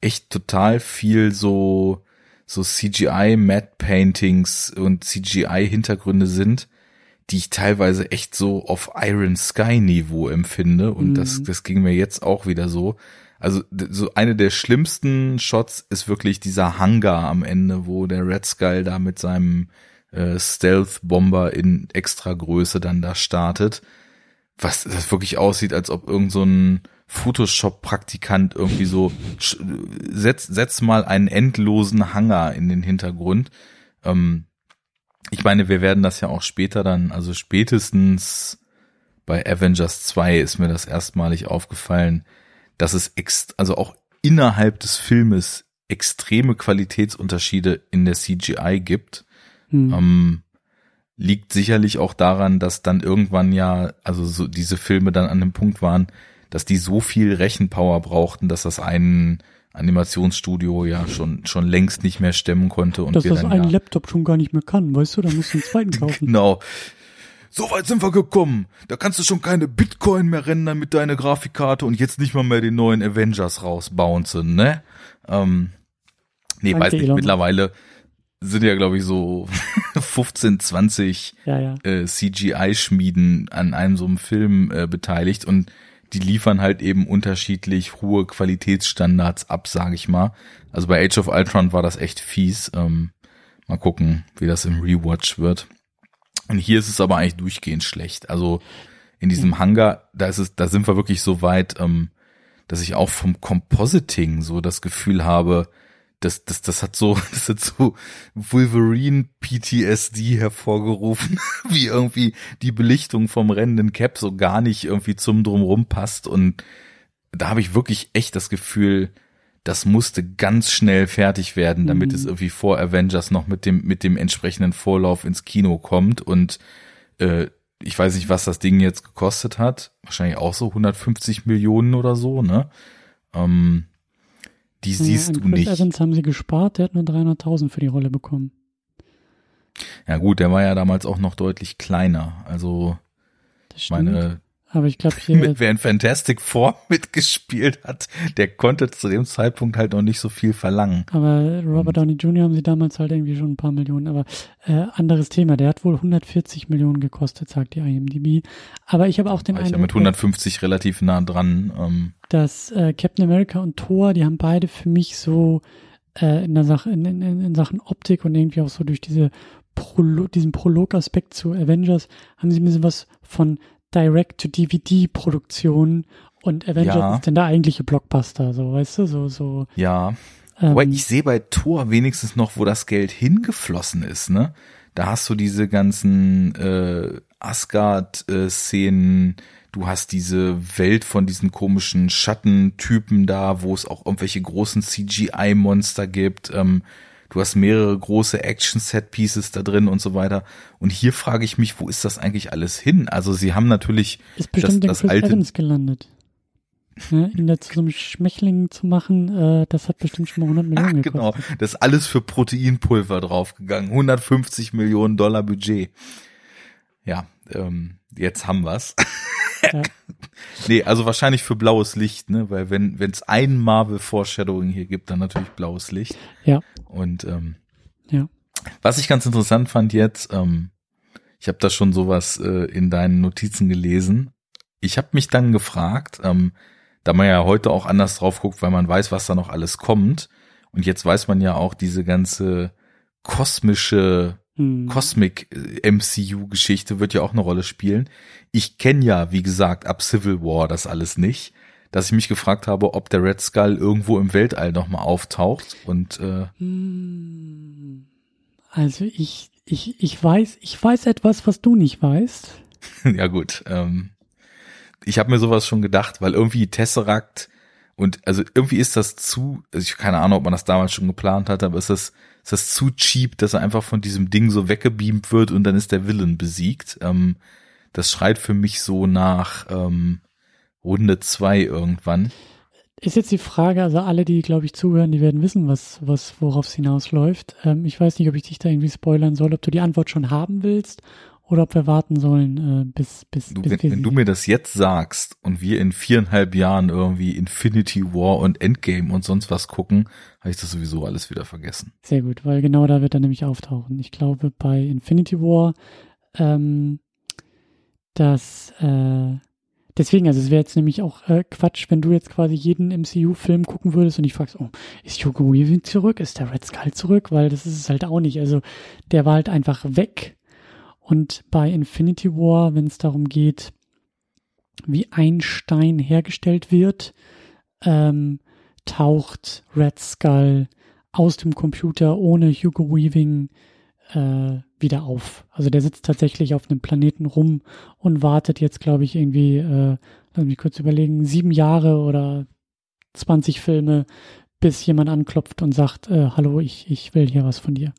echt total viel so, so CGI Matte Paintings und CGI Hintergründe sind, die ich teilweise echt so auf Iron Sky Niveau empfinde und Mhm. das, das ging mir jetzt auch wieder so. Also so eine der schlimmsten Shots ist wirklich dieser Hangar am Ende, wo der Red Skull da mit seinem äh, Stealth-Bomber in Extragröße dann da startet. Was das wirklich aussieht, als ob irgend so ein Photoshop-Praktikant irgendwie so setz, setz mal einen endlosen Hangar in den Hintergrund. Ähm, ich meine, wir werden das ja auch später dann, also spätestens bei Avengers 2 ist mir das erstmalig aufgefallen, dass es ex also auch innerhalb des Filmes extreme Qualitätsunterschiede in der CGI gibt. Mhm. Ähm, liegt sicherlich auch daran, dass dann irgendwann ja, also so diese Filme dann an dem Punkt waren, dass die so viel Rechenpower brauchten, dass das ein Animationsstudio ja schon schon längst nicht mehr stemmen konnte und Dass wir das dann ein ja, Laptop schon gar nicht mehr kann, weißt du? Da musst du einen zweiten kaufen. Genau. So weit sind wir gekommen. Da kannst du schon keine Bitcoin mehr rendern mit deiner Grafikkarte und jetzt nicht mal mehr den neuen Avengers rausbouncen, ne? Ähm, nee, Danke, weiß nicht. Elon. Mittlerweile sind ja, glaube ich, so 15, 20 Ja, ja. äh, CGI-Schmieden an einem so einem Film äh, beteiligt und die liefern halt eben unterschiedlich hohe Qualitätsstandards ab, sage ich mal. Also bei Age of Ultron war das echt fies. Ähm, mal gucken, wie das im Rewatch wird. Und hier ist es aber eigentlich durchgehend schlecht. Also in diesem Hangar, da ist es, da sind wir wirklich so weit, ähm, dass ich auch vom Compositing so das Gefühl habe, das, das, das hat so, das hat so Wolverine PTSD hervorgerufen, wie irgendwie die Belichtung vom rennenden Cap so gar nicht irgendwie zum Drumrum passt. Und da habe ich wirklich echt das Gefühl, das musste ganz schnell fertig werden, damit Mhm. es irgendwie vor Avengers noch mit dem, mit dem entsprechenden Vorlauf ins Kino kommt. Und äh, ich weiß nicht, was das Ding jetzt gekostet hat. Wahrscheinlich auch so 150 Millionen oder so, ne? Ähm, die siehst ja, du Chris nicht. Evans haben sie gespart, der hat nur 300.000 für die Rolle bekommen. Ja gut, der war ja damals auch noch deutlich kleiner. Also meine, Aber ich glaube hier, mit, wer in Fantastic Four mitgespielt hat, der konnte zu dem Zeitpunkt halt noch nicht so viel verlangen. aber Robert Downey Jr. haben sie damals halt irgendwie schon ein paar Millionen. Aber äh, anderes Thema. Der hat wohl 140 Millionen gekostet, sagt die IMDb. Aber ich habe auch den War ich ja Eindruck, mit 150 relativ nah dran. Ähm, dass äh, Captain America und Thor, die haben beide für mich so äh, in der Sache, in, in, in Sachen Optik und irgendwie auch so durch diese Prolo diesen Prolog-Aspekt zu Avengers, haben sie ein bisschen was von Direct-to-DVD-Produktion und Avengers Ja. ist denn der eigentliche Blockbuster, so, weißt du, so, so. ja, Ähm, ich sehe bei Thor wenigstens noch, wo das Geld hingeflossen ist, ne? Da hast du diese ganzen äh, Asgard-Szenen, du hast diese Welt von diesen komischen Schattentypen da, wo es auch irgendwelche großen CGI-Monster gibt. Ähm, du hast mehrere große Action-Set-Pieces da drin und so weiter. Und hier frage ich mich, wo ist das eigentlich alles hin? Also sie haben natürlich Ist bestimmt das, das in Chris alte, Evans gelandet. Ne, ihn da zu so einem Schmächling zu machen, äh, das hat bestimmt schon mal 100 Ach, Millionen genau, gekostet. das ist alles für Proteinpulver draufgegangen. 150 Millionen Dollar Budget. Ja, ähm, jetzt haben wir's. Ja. Nee, also wahrscheinlich für blaues Licht, ne? Weil wenn wenn es ein Marvel Foreshadowing hier gibt, dann natürlich blaues Licht. Ja. Und ähm, Ja. was ich ganz interessant fand jetzt, ähm, ich habe da schon sowas äh, in deinen Notizen gelesen. Ich habe mich dann gefragt, ähm, da man ja heute auch anders drauf guckt, weil man weiß, was da noch alles kommt. Und jetzt weiß man ja auch diese ganze kosmische Hm. Cosmic äh, MCU Geschichte wird ja auch eine Rolle spielen. Ich kenne ja, wie gesagt, ab Civil War das alles nicht, dass ich mich gefragt habe, ob der Red Skull irgendwo im Weltall nochmal auftaucht und äh, Hm. Also ich, ich, ich weiß, ich weiß etwas, was du nicht weißt. ja gut, ähm, ich habe mir sowas schon gedacht, weil irgendwie Tesseract und also irgendwie ist das zu, also ich keine Ahnung, ob man das damals schon geplant hat, aber ist das ist das zu cheap, dass er einfach von diesem Ding so weggebeamt wird und dann ist der Villain besiegt. Ähm, das schreit für mich so nach ähm, Runde zwei irgendwann. Ist jetzt die Frage, also alle, die, glaube ich, zuhören, die werden wissen, was, was, worauf es hinausläuft. Ähm, ich weiß nicht, ob ich dich da irgendwie spoilern soll, ob du die Antwort schon haben willst oder ob wir warten sollen, äh, bis, bis, Du, bis wenn, wenn du mir das jetzt sagst und wir in viereinhalb Jahren irgendwie Infinity War und Endgame und sonst was gucken, habe ich das sowieso alles wieder vergessen. Sehr gut, weil genau da wird er nämlich auftauchen. Ich glaube, bei Infinity War, ähm, dass, äh, deswegen, also es wäre jetzt nämlich auch äh, Quatsch, wenn du jetzt quasi jeden MCU-Film gucken würdest und ich fragst, oh, ist Hugo Weaving zurück? Ist der Red Skull zurück? Weil das ist es halt auch nicht. Also der war halt einfach weg. Und bei Infinity War, wenn es darum geht, wie ein Stein hergestellt wird, ähm, taucht Red Skull aus dem Computer ohne Hugo Weaving äh, wieder auf. Also der sitzt tatsächlich auf einem Planeten rum und wartet jetzt, glaube ich, irgendwie, äh, lass mich kurz überlegen, sieben Jahre oder 20 Filme, bis jemand anklopft und sagt, äh, hallo, ich, ich will hier was von dir.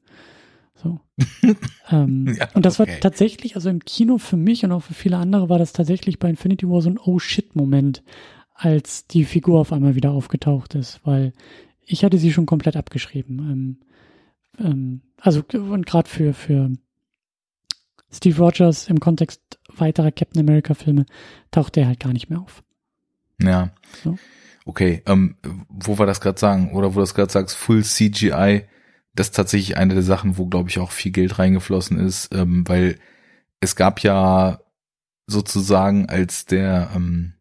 So. ähm, Ja, und das okay. war tatsächlich, also im Kino für mich und auch für viele andere war das tatsächlich bei Infinity War so ein Oh shit Moment, als die Figur auf einmal wieder aufgetaucht ist, weil ich hatte sie schon komplett abgeschrieben. Ähm, ähm, also und gerade für für Steve Rogers im Kontext weiterer Captain America Filme taucht der halt gar nicht mehr auf. Ja. So. Okay, ähm, wo wir das gerade sagen, oder wo du das gerade sagst, Full CGI, das ist tatsächlich eine der Sachen, wo, glaube ich, auch viel Geld reingeflossen ist, ähm, weil es gab ja sozusagen als der, ähm,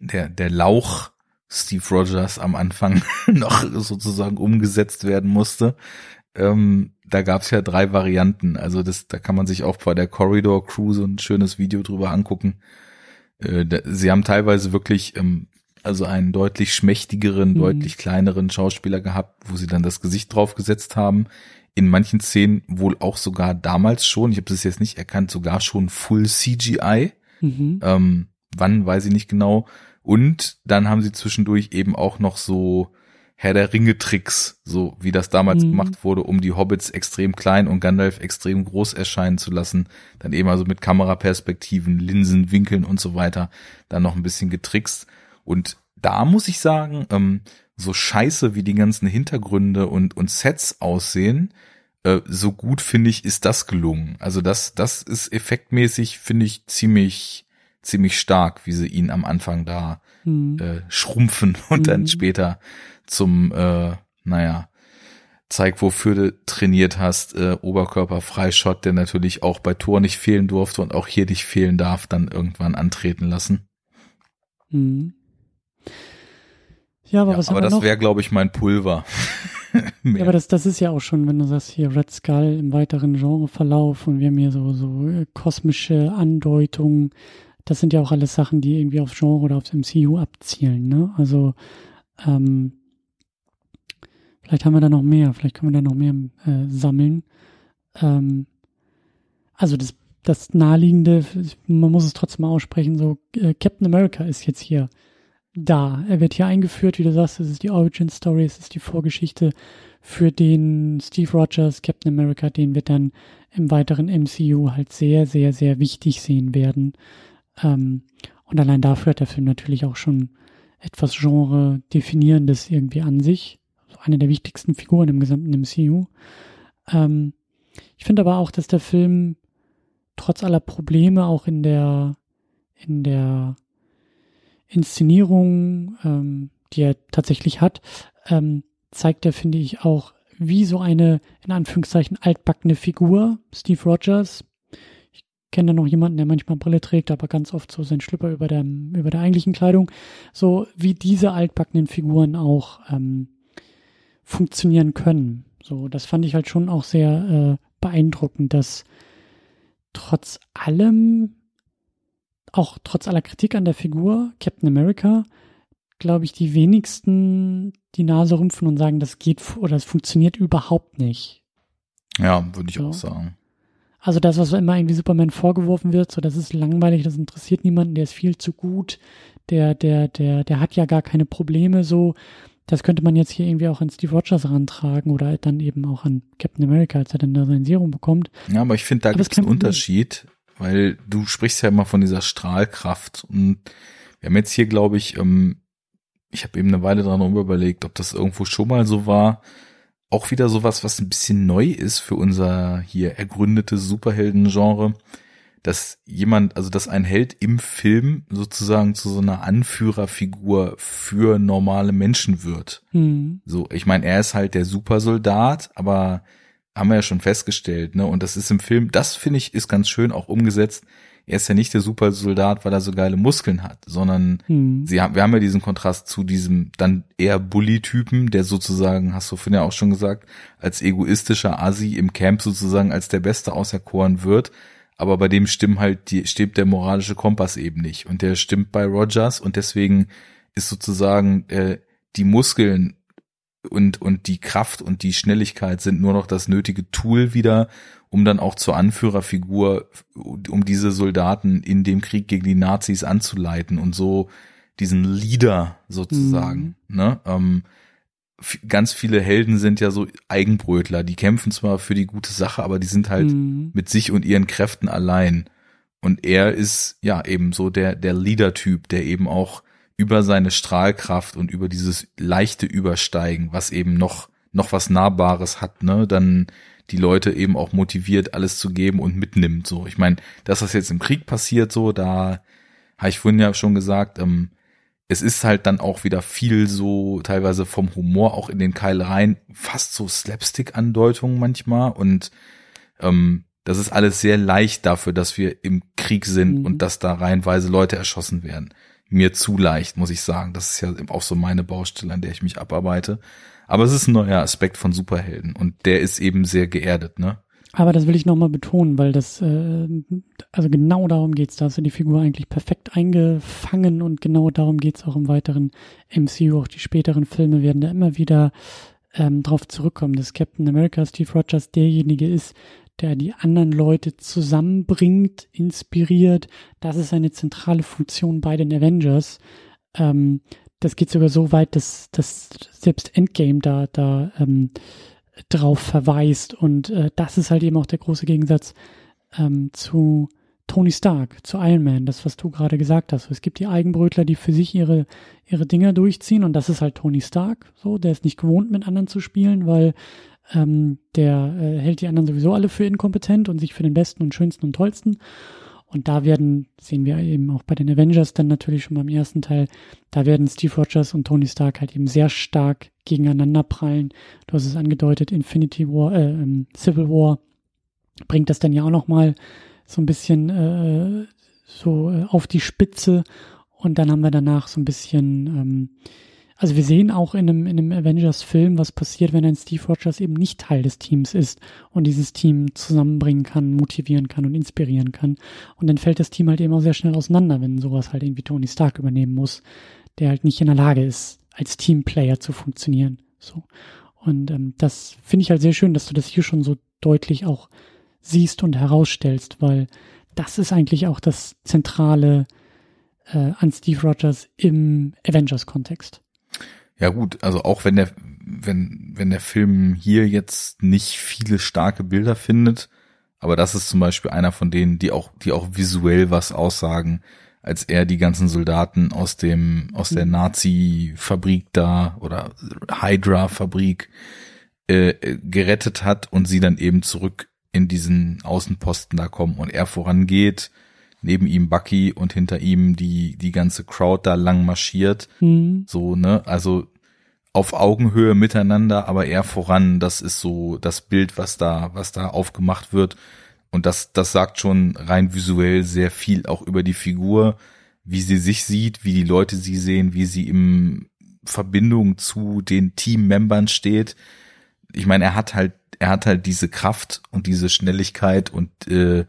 der, der Lauch Steve Rogers am Anfang noch sozusagen umgesetzt werden musste. Ähm, da gab's ja drei Varianten. Also das, da kann man sich auch bei der Corridor Crew so ein schönes Video drüber angucken. Äh, da, sie haben teilweise wirklich ähm, also einen deutlich schmächtigeren, Mhm. deutlich kleineren Schauspieler gehabt, wo sie dann das Gesicht draufgesetzt haben. In manchen Szenen wohl auch sogar damals schon, ich habe das jetzt nicht erkannt, sogar schon Full CGI. Mhm. Ähm, wann, weiß ich nicht genau. Und dann haben sie zwischendurch eben auch noch so Herr der Ringe-Tricks, so wie das damals Mhm. gemacht wurde, um die Hobbits extrem klein und Gandalf extrem groß erscheinen zu lassen. Dann eben also mit Kameraperspektiven, Linsen, Winkeln und so weiter dann noch ein bisschen getrickst. Und da muss ich sagen, ähm, so scheiße wie die ganzen Hintergründe und, und Sets aussehen, äh, so gut finde ich, ist das gelungen. Also das, das ist effektmäßig, finde ich, ziemlich, ziemlich stark, wie sie ihn am Anfang da Mhm. äh, schrumpfen und dann Mhm. später zum, äh, naja, zeig, wofür du trainiert hast, äh, Oberkörperfreischott, der natürlich auch bei Tor nicht fehlen durfte und auch hier nicht fehlen darf, dann irgendwann antreten lassen. Mhm. Ja, aber Ja, was aber das wäre, glaube ich, mein Pulver. Ja, aber das, das ist ja auch schon, wenn du sagst hier Red Skull im weiteren Genreverlauf und wir haben hier so, so äh, kosmische Andeutungen. Das sind ja auch alles Sachen, die irgendwie aufs Genre oder aufs MCU abzielen, ne? Also, ähm, vielleicht haben wir da noch mehr, vielleicht können wir da noch mehr äh, sammeln. Ähm, also das das naheliegende, man muss es trotzdem aussprechen, so äh, Captain America ist jetzt hier da. Er wird hier eingeführt, wie du sagst, es ist die Origin Story, es ist die Vorgeschichte für den Steve Rogers, Captain America, den wir dann im weiteren MCU halt sehr, sehr, sehr wichtig sehen werden. Ähm, und allein dafür hat der Film natürlich auch schon etwas Genre definierendes irgendwie an sich. Also eine der wichtigsten Figuren im gesamten MCU. Ähm, ich finde aber auch, dass der Film trotz aller Probleme auch in der in der Inszenierung, ähm, die er tatsächlich hat, ähm, zeigt er, finde ich, auch wie so eine, in Anführungszeichen, altbackene Figur, Steve Rogers. Ich kenne da noch jemanden, der manchmal Brille trägt, aber ganz oft so sein Schlüpper über der, über der eigentlichen Kleidung. So wie diese altbackenen Figuren auch ähm, funktionieren können. So, das fand ich halt schon auch sehr äh, beeindruckend, dass trotz allem auch trotz aller Kritik an der Figur Captain America, glaube ich, die wenigsten die Nase rümpfen und sagen, das geht oder das funktioniert überhaupt nicht. Ja, würde ich so. auch sagen. Also das, was immer irgendwie Superman vorgeworfen wird, so das ist langweilig, das interessiert niemanden, der ist viel zu gut, der, der, der, der hat ja gar keine Probleme, so. Das könnte man jetzt hier irgendwie auch an Steve Rogers rantragen oder dann eben auch an Captain America, als er dann da sein Serum bekommt. Ja, aber ich finde, da gibt es einen Unterschied weil du sprichst ja immer von dieser Strahlkraft und wir haben jetzt hier, glaube ich, ähm, ich habe eben eine Weile dran überlegt, ob das irgendwo schon mal so war. Auch wieder sowas, was ein bisschen neu ist für unser hier ergründetes Superhelden-Genre, dass jemand, also dass ein Held im Film sozusagen zu so einer Anführerfigur für normale Menschen wird. Mhm. So, ich meine, er ist halt der Supersoldat, aber haben wir ja schon festgestellt, ne? Und das ist im Film, das finde ich, ist ganz schön auch umgesetzt. Er ist ja nicht der Supersoldat, weil er so geile Muskeln hat, sondern hm. sie haben, wir haben ja diesen Kontrast zu diesem dann eher Bully-Typen, der sozusagen, hast du vorhin ja auch schon gesagt, als egoistischer Asi im Camp sozusagen als der Beste auserkoren wird. Aber bei dem stimmt halt, die, stimmt der moralische Kompass eben nicht. Und der stimmt bei Rogers und deswegen ist sozusagen äh, die Muskeln und, und die Kraft und die Schnelligkeit sind nur noch das nötige Tool wieder, um dann auch zur Anführerfigur, um diese Soldaten in dem Krieg gegen die Nazis anzuleiten und so diesen Leader sozusagen. Mhm. Ne? Ähm, ganz viele Helden sind ja so Eigenbrötler, die kämpfen zwar für die gute Sache, aber die sind halt mhm. mit sich und ihren Kräften allein. Und er ist ja eben so der, der Leader-Typ, der eben auch über seine Strahlkraft und über dieses leichte Übersteigen, was eben noch, noch was Nahbares hat, ne, dann die Leute eben auch motiviert, alles zu geben und mitnimmt, so. Ich meine, dass das jetzt im Krieg passiert, so, da habe ich vorhin ja schon gesagt, ähm, es ist halt dann auch wieder viel so teilweise vom Humor auch in den Keilereien fast so Slapstick-Andeutungen manchmal und ähm, das ist alles sehr leicht dafür, dass wir im Krieg sind mhm. und dass da reihenweise Leute erschossen werden mir zu leicht, muss ich sagen. Das ist ja auch so meine Baustelle, an der ich mich abarbeite. Aber es ist ein neuer Aspekt von Superhelden und der ist eben sehr geerdet, ne? Aber das will ich nochmal betonen, weil das, äh, also genau darum geht's. Da hast du die Figur eigentlich perfekt eingefangen und genau darum geht's auch im weiteren MCU. Auch die späteren Filme werden da immer wieder ähm, drauf zurückkommen, dass Captain America Steve Rogers derjenige ist, der die anderen Leute zusammenbringt, inspiriert. Das ist eine zentrale Funktion bei den Avengers. Ähm, das geht sogar so weit, dass, dass selbst Endgame da, da ähm, drauf verweist. Und äh, das ist halt eben auch der große Gegensatz ähm, zu Tony Stark, zu Iron Man, das, was du gerade gesagt hast. Es gibt die Eigenbrötler, die für sich ihre, ihre Dinger durchziehen und das ist halt Tony Stark, so, der ist nicht gewohnt, mit anderen zu spielen, weil ähm, der äh, hält die anderen sowieso alle für inkompetent und sich für den Besten und Schönsten und Tollsten. Und da werden, sehen wir eben auch bei den Avengers dann natürlich schon beim ersten Teil, da werden Steve Rogers und Tony Stark halt eben sehr stark gegeneinander prallen. Du hast es angedeutet, Infinity War, äh, ähm, Civil War bringt das dann ja auch nochmal so ein bisschen äh, so äh, auf die Spitze. Und dann haben wir danach so ein bisschen ähm, also wir sehen auch in einem, in einem Avengers-Film, was passiert, wenn ein Steve Rogers eben nicht Teil des Teams ist und dieses Team zusammenbringen kann, motivieren kann und inspirieren kann. Und dann fällt das Team halt eben auch sehr schnell auseinander, wenn sowas halt irgendwie Tony Stark übernehmen muss, der halt nicht in der Lage ist, als Teamplayer zu funktionieren. So. Und ähm, das finde ich halt sehr schön, dass du das hier schon so deutlich auch siehst und herausstellst, weil das ist eigentlich auch das Zentrale äh, an Steve Rogers im Avengers-Kontext. Ja gut, also auch wenn der, wenn, wenn der Film hier jetzt nicht viele starke Bilder findet, aber das ist zum Beispiel einer von denen, die auch, die auch visuell was aussagen, als er die ganzen Soldaten aus dem, aus der mhm. Nazi-Fabrik da oder Hydra-Fabrik äh, gerettet hat und sie dann eben zurück in diesen Außenposten da kommen und er vorangeht, neben ihm Bucky und hinter ihm die, die ganze Crowd da lang marschiert. Mhm. So, ne? Also auf Augenhöhe miteinander, aber er voran, das ist so das Bild, was da, was da aufgemacht wird. Und das, das sagt schon rein visuell sehr viel auch über die Figur, wie sie sich sieht, wie die Leute sie sehen, wie sie im Verbindung zu den Teammembern steht. Ich meine, er hat halt, er hat halt diese Kraft und diese Schnelligkeit und äh,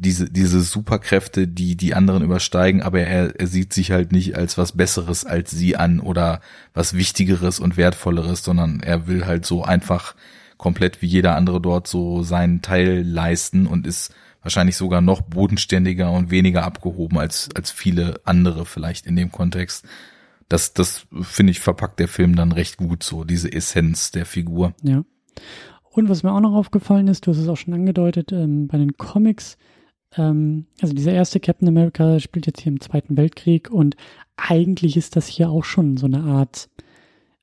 diese, diese Superkräfte, die die anderen übersteigen, aber er, er sieht sich halt nicht als was Besseres als sie an oder was Wichtigeres und Wertvolleres, sondern er will halt so einfach komplett wie jeder andere dort so seinen Teil leisten und ist wahrscheinlich sogar noch bodenständiger und weniger abgehoben als, als viele andere vielleicht in dem Kontext. Das, das finde ich verpackt der Film dann recht gut so, diese Essenz der Figur. Ja. Und was mir auch noch aufgefallen ist, du hast es auch schon angedeutet, ähm, bei den Comics ähm, also dieser erste Captain America spielt jetzt hier im Zweiten Weltkrieg und eigentlich ist das hier auch schon so eine Art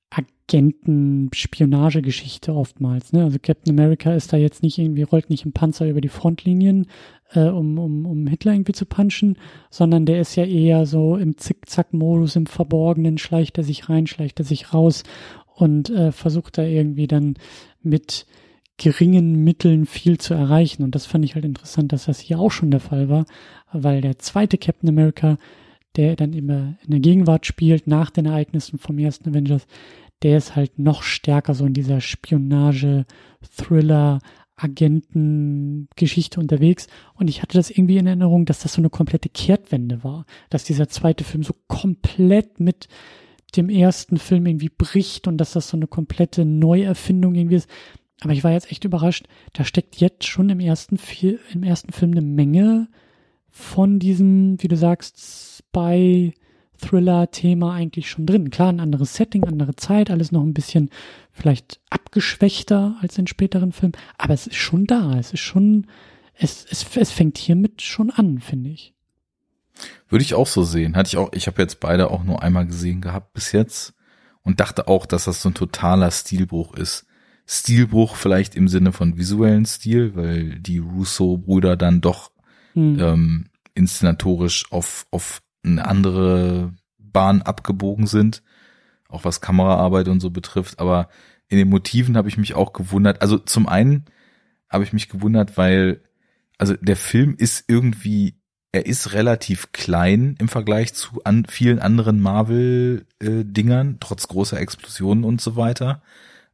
Agenten-Spionagegeschichte oftmals. Ne? Also Captain America ist da jetzt nicht irgendwie, rollt nicht im Panzer über die Frontlinien, äh, um, um, um Hitler irgendwie zu punchen, sondern der ist ja eher so im Zickzack-Modus, im Verborgenen, schleicht er sich rein, schleicht er sich raus und äh, versucht da irgendwie dann mit geringen Mitteln viel zu erreichen. Und das fand ich halt interessant, dass das hier auch schon der Fall war, weil der zweite Captain America, der dann immer in der Gegenwart spielt, nach den Ereignissen vom ersten Avengers, der ist halt noch stärker so in dieser Spionage, Thriller, Agentengeschichte unterwegs. Und ich hatte das irgendwie in Erinnerung, dass das so eine komplette Kehrtwende war, dass dieser zweite Film so komplett mit dem ersten Film irgendwie bricht und dass das so eine komplette Neuerfindung irgendwie ist. Aber ich war jetzt echt überrascht. Da steckt jetzt schon im ersten, im ersten Film eine Menge von diesem, wie du sagst, Spy, Thriller-Thema eigentlich schon drin. Klar, ein anderes Setting, andere Zeit, alles noch ein bisschen vielleicht abgeschwächter als in späteren Filmen, aber es ist schon da. Es ist schon, es, es, es fängt hiermit schon an, finde ich. Würde ich auch so sehen. Hatte ich auch, ich habe jetzt beide auch nur einmal gesehen gehabt bis jetzt und dachte auch, dass das so ein totaler Stilbruch ist. Stilbruch vielleicht im Sinne von visuellen Stil, weil die Russo-Brüder dann doch hm. ähm, inszenatorisch auf, auf eine andere Bahn abgebogen sind, auch was Kameraarbeit und so betrifft. Aber in den Motiven habe ich mich auch gewundert. Also zum einen habe ich mich gewundert, weil also der Film ist irgendwie, er ist relativ klein im Vergleich zu an vielen anderen Marvel-Dingern, äh, trotz großer Explosionen und so weiter.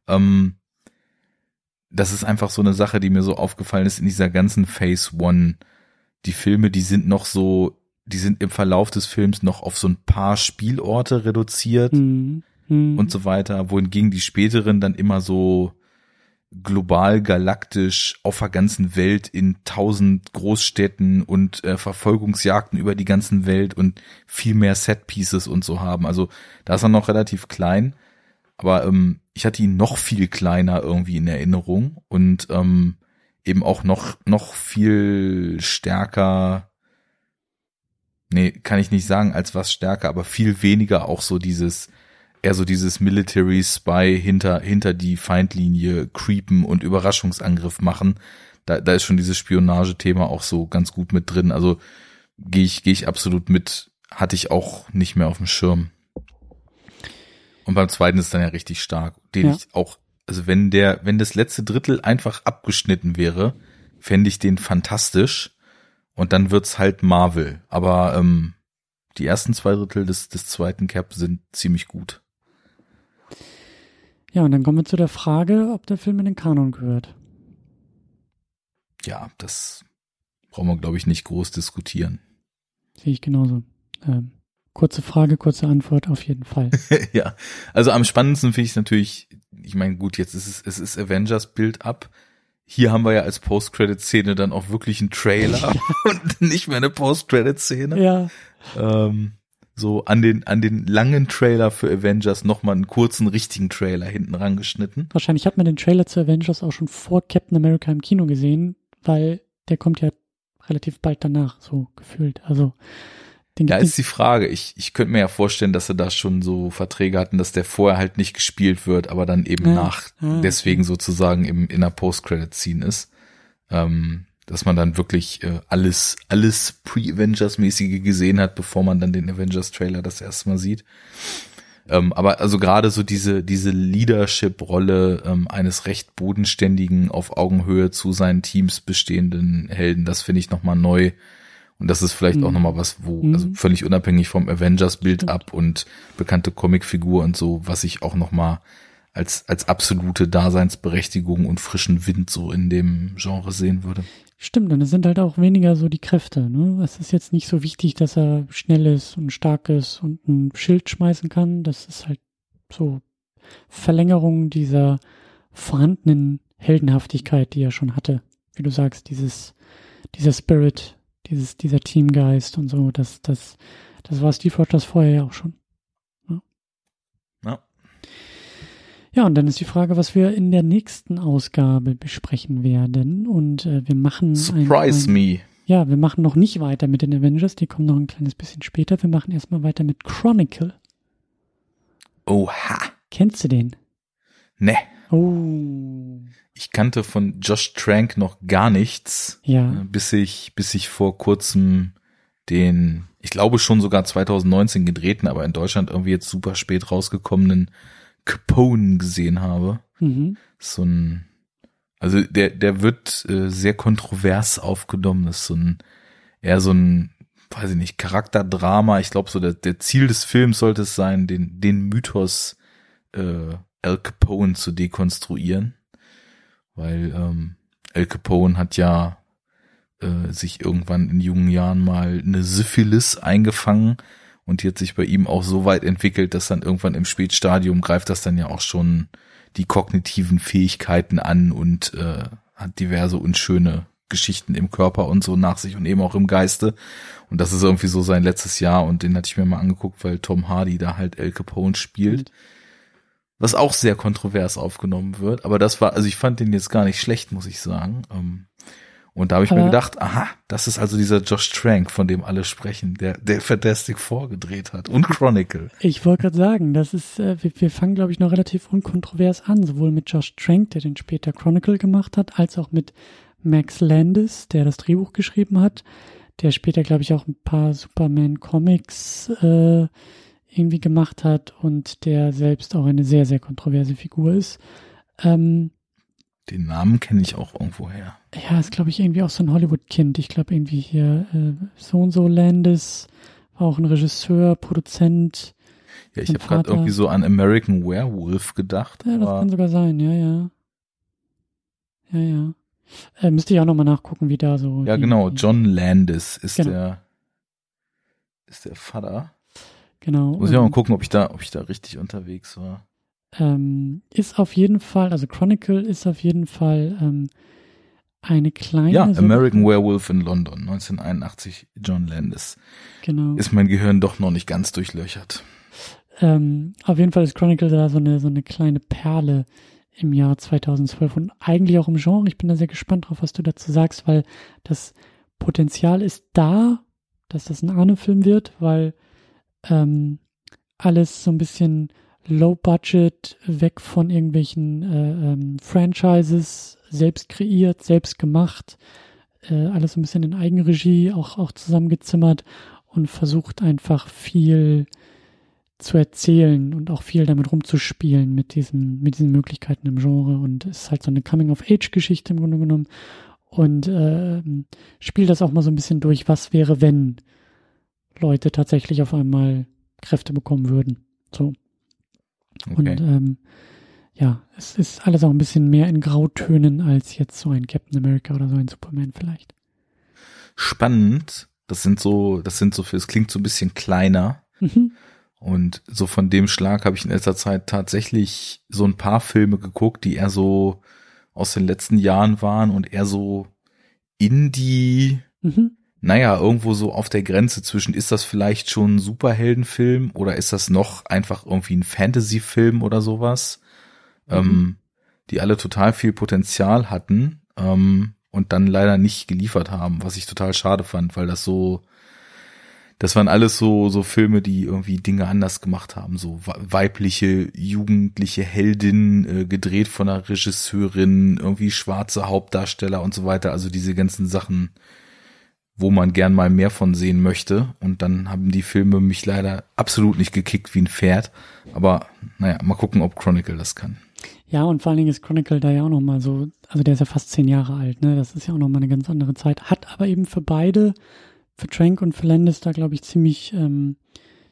Ähm, das ist einfach so eine Sache, die mir so aufgefallen ist in dieser ganzen Phase One. Die Filme, die sind noch so, die sind im Verlauf des Films noch auf so ein paar Spielorte reduziert mhm. Mhm. und so weiter, wohingegen die späteren dann immer so global galaktisch auf der ganzen Welt in tausend Großstädten und äh, Verfolgungsjagden über die ganzen Welt und viel mehr Set-Pieces und so haben. Also da ist er noch relativ klein. Aber ähm, ich hatte ihn noch viel kleiner irgendwie in Erinnerung und ähm, eben auch noch, noch viel stärker, nee, kann ich nicht sagen, als was stärker, aber viel weniger auch so dieses, eher so dieses Military Spy hinter, hinter die Feindlinie creepen und Überraschungsangriff machen. Da, da ist schon dieses Spionagethema auch so ganz gut mit drin. Also gehe ich, gehe ich absolut mit, hatte ich auch nicht mehr auf dem Schirm. Und beim zweiten ist dann ja richtig stark, den ja. ich auch, also wenn der, wenn das letzte Drittel einfach abgeschnitten wäre, fände ich den fantastisch. Und dann wird's halt Marvel. Aber ähm, die ersten zwei Drittel des, des zweiten Cap sind ziemlich gut. Ja, und dann kommen wir zu der Frage, ob der Film in den Kanon gehört. Ja, das brauchen wir, glaube ich, nicht groß diskutieren. Sehe ich genauso. Ähm, Kurze Frage, kurze Antwort, auf jeden Fall. ja, also am spannendsten finde ich natürlich, ich meine, gut, jetzt ist es, es ist Avengers Build-up. hier haben wir ja als Post-Credit-Szene dann auch wirklich einen Trailer und nicht mehr eine Post-Credit-Szene. Ja. Ähm, so an den, an den langen Trailer für Avengers nochmal einen kurzen, richtigen Trailer hinten rangeschnitten. Wahrscheinlich hat man den Trailer zu Avengers auch schon vor Captain America im Kino gesehen, weil der kommt ja relativ bald danach, so gefühlt. Also da ist die Frage. Ich, ich könnte mir ja vorstellen, dass sie da schon so Verträge hatten, dass der vorher halt nicht gespielt wird, aber dann eben ja. nach ah, deswegen sozusagen im in der Post-Credit-Scene ist. Ähm, dass man dann wirklich äh, alles, alles Pre-Avengers-mäßige gesehen hat, bevor man dann den Avengers-Trailer das erste Mal sieht. Ähm, aber also gerade so diese, diese Leadership-Rolle ähm, eines recht bodenständigen, auf Augenhöhe zu seinen Teams bestehenden Helden, das finde ich nochmal neu. Und das ist vielleicht mhm. auch nochmal was, wo, mhm. also völlig unabhängig vom Avengers-Bild ab und bekannte Comicfigur und so, was ich auch nochmal als, als absolute Daseinsberechtigung und frischen Wind so in dem Genre sehen würde. Stimmt, und es sind halt auch weniger so die Kräfte. Ne? Es ist jetzt nicht so wichtig, dass er schnell ist und stark ist und ein Schild schmeißen kann. Das ist halt so Verlängerung dieser vorhandenen Heldenhaftigkeit, die er schon hatte. Wie du sagst, dieses, dieser Spirit, dieses, dieser Teamgeist und so, das, das, das war Steve Rogers vorher ja auch schon. Ja, und dann ist die Frage, was wir in der nächsten Ausgabe besprechen werden. Und äh, wir machen. Surprise ein, ein, me. Ja, wir machen noch nicht weiter mit den Avengers, die kommen noch ein kleines bisschen später. Wir machen erstmal weiter mit Chronicle. Oha. Kennst du den? Ne. Oh. Ich kannte von Josh Trank noch gar nichts. Ja. Äh, bis ich, bis ich vor kurzem den, ich glaube schon sogar 2019 gedrehten, aber in Deutschland irgendwie jetzt super spät rausgekommenen Capone gesehen habe. Mhm. So ein, also der, der wird äh, sehr kontrovers aufgenommen. Das ist so ein, eher so ein, weiß ich nicht, Charakterdrama. Ich glaube, so der, der Ziel des Films sollte es sein, den, den Mythos äh, Al Capone zu dekonstruieren. Weil ähm, Al Capone hat ja äh, sich irgendwann in jungen Jahren mal eine Syphilis eingefangen und die hat sich bei ihm auch so weit entwickelt, dass dann irgendwann im Spätstadium greift das dann ja auch schon die kognitiven Fähigkeiten an und äh, hat diverse unschöne Geschichten im Körper und so nach sich und eben auch im Geiste. Und das ist irgendwie so sein letztes Jahr und den hatte ich mir mal angeguckt, weil Tom Hardy da halt El Capone spielt. Was auch sehr kontrovers aufgenommen wird. Aber das war, also ich fand den jetzt gar nicht schlecht, muss ich sagen. Ähm, und da habe ich Aber mir gedacht, aha, das ist also dieser Josh Trank, von dem alle sprechen, der, der Fantastic Four gedreht hat und Chronicle. Ich wollte gerade sagen, das ist, äh, wir, wir fangen, glaube ich, noch relativ unkontrovers an, sowohl mit Josh Trank, der den später Chronicle gemacht hat, als auch mit Max Landis, der das Drehbuch geschrieben hat, der später, glaube ich, auch ein paar Superman-Comics äh, irgendwie gemacht hat und der selbst auch eine sehr, sehr kontroverse Figur ist. Ähm, den Namen kenne ich auch irgendwo her. Ja, ist glaube ich irgendwie auch so ein Hollywood-Kind. Ich glaube irgendwie hier äh, so und so Landis war auch ein Regisseur, Produzent. Ja, ich habe gerade irgendwie so an American Werewolf gedacht. Ja, das kann sogar sein, ja, ja. Ja, ja. Äh, müsste ich auch nochmal nachgucken, wie da so. Ja, genau. John Landis ist genau. der ist der Vater. Genau. Muss ich auch mal gucken, ob ich da, ob ich da richtig unterwegs war ähm, ist auf jeden Fall, also Chronicle ist auf jeden Fall ähm, eine kleine. Ja, American Werewolf in London, 1981, John Landis. Genau. Ist mein Gehirn doch noch nicht ganz durchlöchert. Ähm, auf jeden Fall ist Chronicle da so eine, so eine kleine Perle im Jahr 2012 und eigentlich auch im Genre. Ich bin da sehr gespannt drauf, was du dazu sagst, weil das Potenzial ist da, dass das ein Arne-Film wird, weil ähm, alles so ein bisschen Low Budget, weg von irgendwelchen äh, ähm, Franchises, selbst kreiert, selbst gemacht, äh, alles so ein bisschen in Eigenregie auch, auch zusammengezimmert und versucht einfach viel zu erzählen und auch viel damit rumzuspielen mit diesen, mit diesen Möglichkeiten im Genre. Und es ist halt so eine Coming-of-Age-Geschichte im Grunde genommen. Und äh, spielt das auch mal so ein bisschen durch, was wäre, wenn Leute tatsächlich auf einmal Kräfte bekommen würden. So. Okay. Und ähm, ja, es ist alles auch ein bisschen mehr in Grautönen als jetzt so ein Captain America oder so ein Superman vielleicht. Spannend. Das sind so, das sind so, es klingt so ein bisschen kleiner. Mhm. Und so von dem Schlag habe ich in letzter Zeit tatsächlich so ein paar Filme geguckt, die eher so aus den letzten Jahren waren und eher so Indie, Mhm. Naja, irgendwo so auf der Grenze zwischen, ist das vielleicht schon ein Superheldenfilm oder ist das noch einfach irgendwie ein Fantasyfilm oder sowas, Mhm. ähm, die alle total viel Potenzial hatten ähm, und dann leider nicht geliefert haben, was ich total schade fand, weil das so, das waren alles so, so Filme, die irgendwie Dinge anders gemacht haben, so weibliche, jugendliche Heldin, äh, gedreht von einer Regisseurin, irgendwie schwarze Hauptdarsteller und so weiter, also diese ganzen Sachen, wo man gern mal mehr von sehen möchte. Und dann haben die Filme mich leider absolut nicht gekickt wie ein Pferd. Aber naja, mal gucken, ob Chronicle das kann. Ja, und vor allen Dingen ist Chronicle da ja auch nochmal so, also der ist ja fast zehn Jahre alt, ne? Das ist ja auch nochmal eine ganz andere Zeit. Hat aber eben für beide, für Trank und für Landis da, glaube ich, ziemlich, ähm,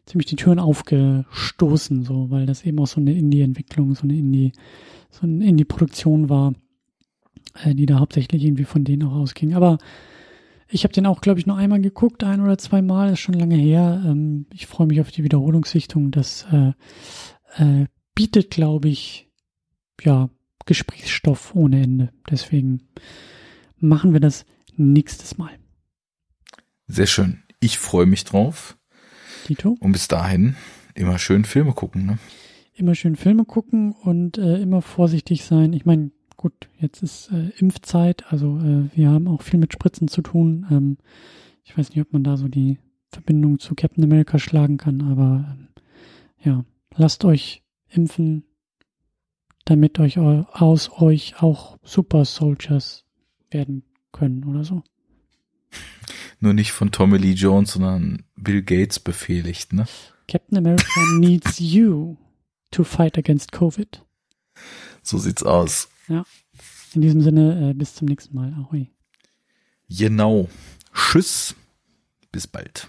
ziemlich die Türen aufgestoßen, so, weil das eben auch so eine Indie-Entwicklung, so eine Indie, so eine Indie-Produktion war, äh, die da hauptsächlich irgendwie von denen auch ausging. Aber ich habe den auch, glaube ich, nur einmal geguckt, ein oder zwei Mal, ist schon lange her. Ähm, ich freue mich auf die Wiederholungssichtung. Das äh, äh, bietet, glaube ich, ja, Gesprächsstoff ohne Ende. Deswegen machen wir das nächstes Mal. Sehr schön. Ich freue mich drauf. Tito? Und bis dahin immer schön Filme gucken. Ne? Immer schön Filme gucken und äh, immer vorsichtig sein. Ich meine, gut, jetzt ist äh, Impfzeit, also äh, wir haben auch viel mit Spritzen zu tun. Ähm, ich weiß nicht, ob man da so die Verbindung zu Captain America schlagen kann, aber ähm, ja, lasst euch impfen, damit euch aus euch auch Super Soldiers werden können oder so. Nur nicht von Tommy Lee Jones, sondern Bill Gates befehligt, ne? Captain America needs you to fight against Covid. So sieht's aus. Ja. In diesem Sinne, äh, bis zum nächsten Mal. Ahoi. Genau. Tschüss. Bis bald.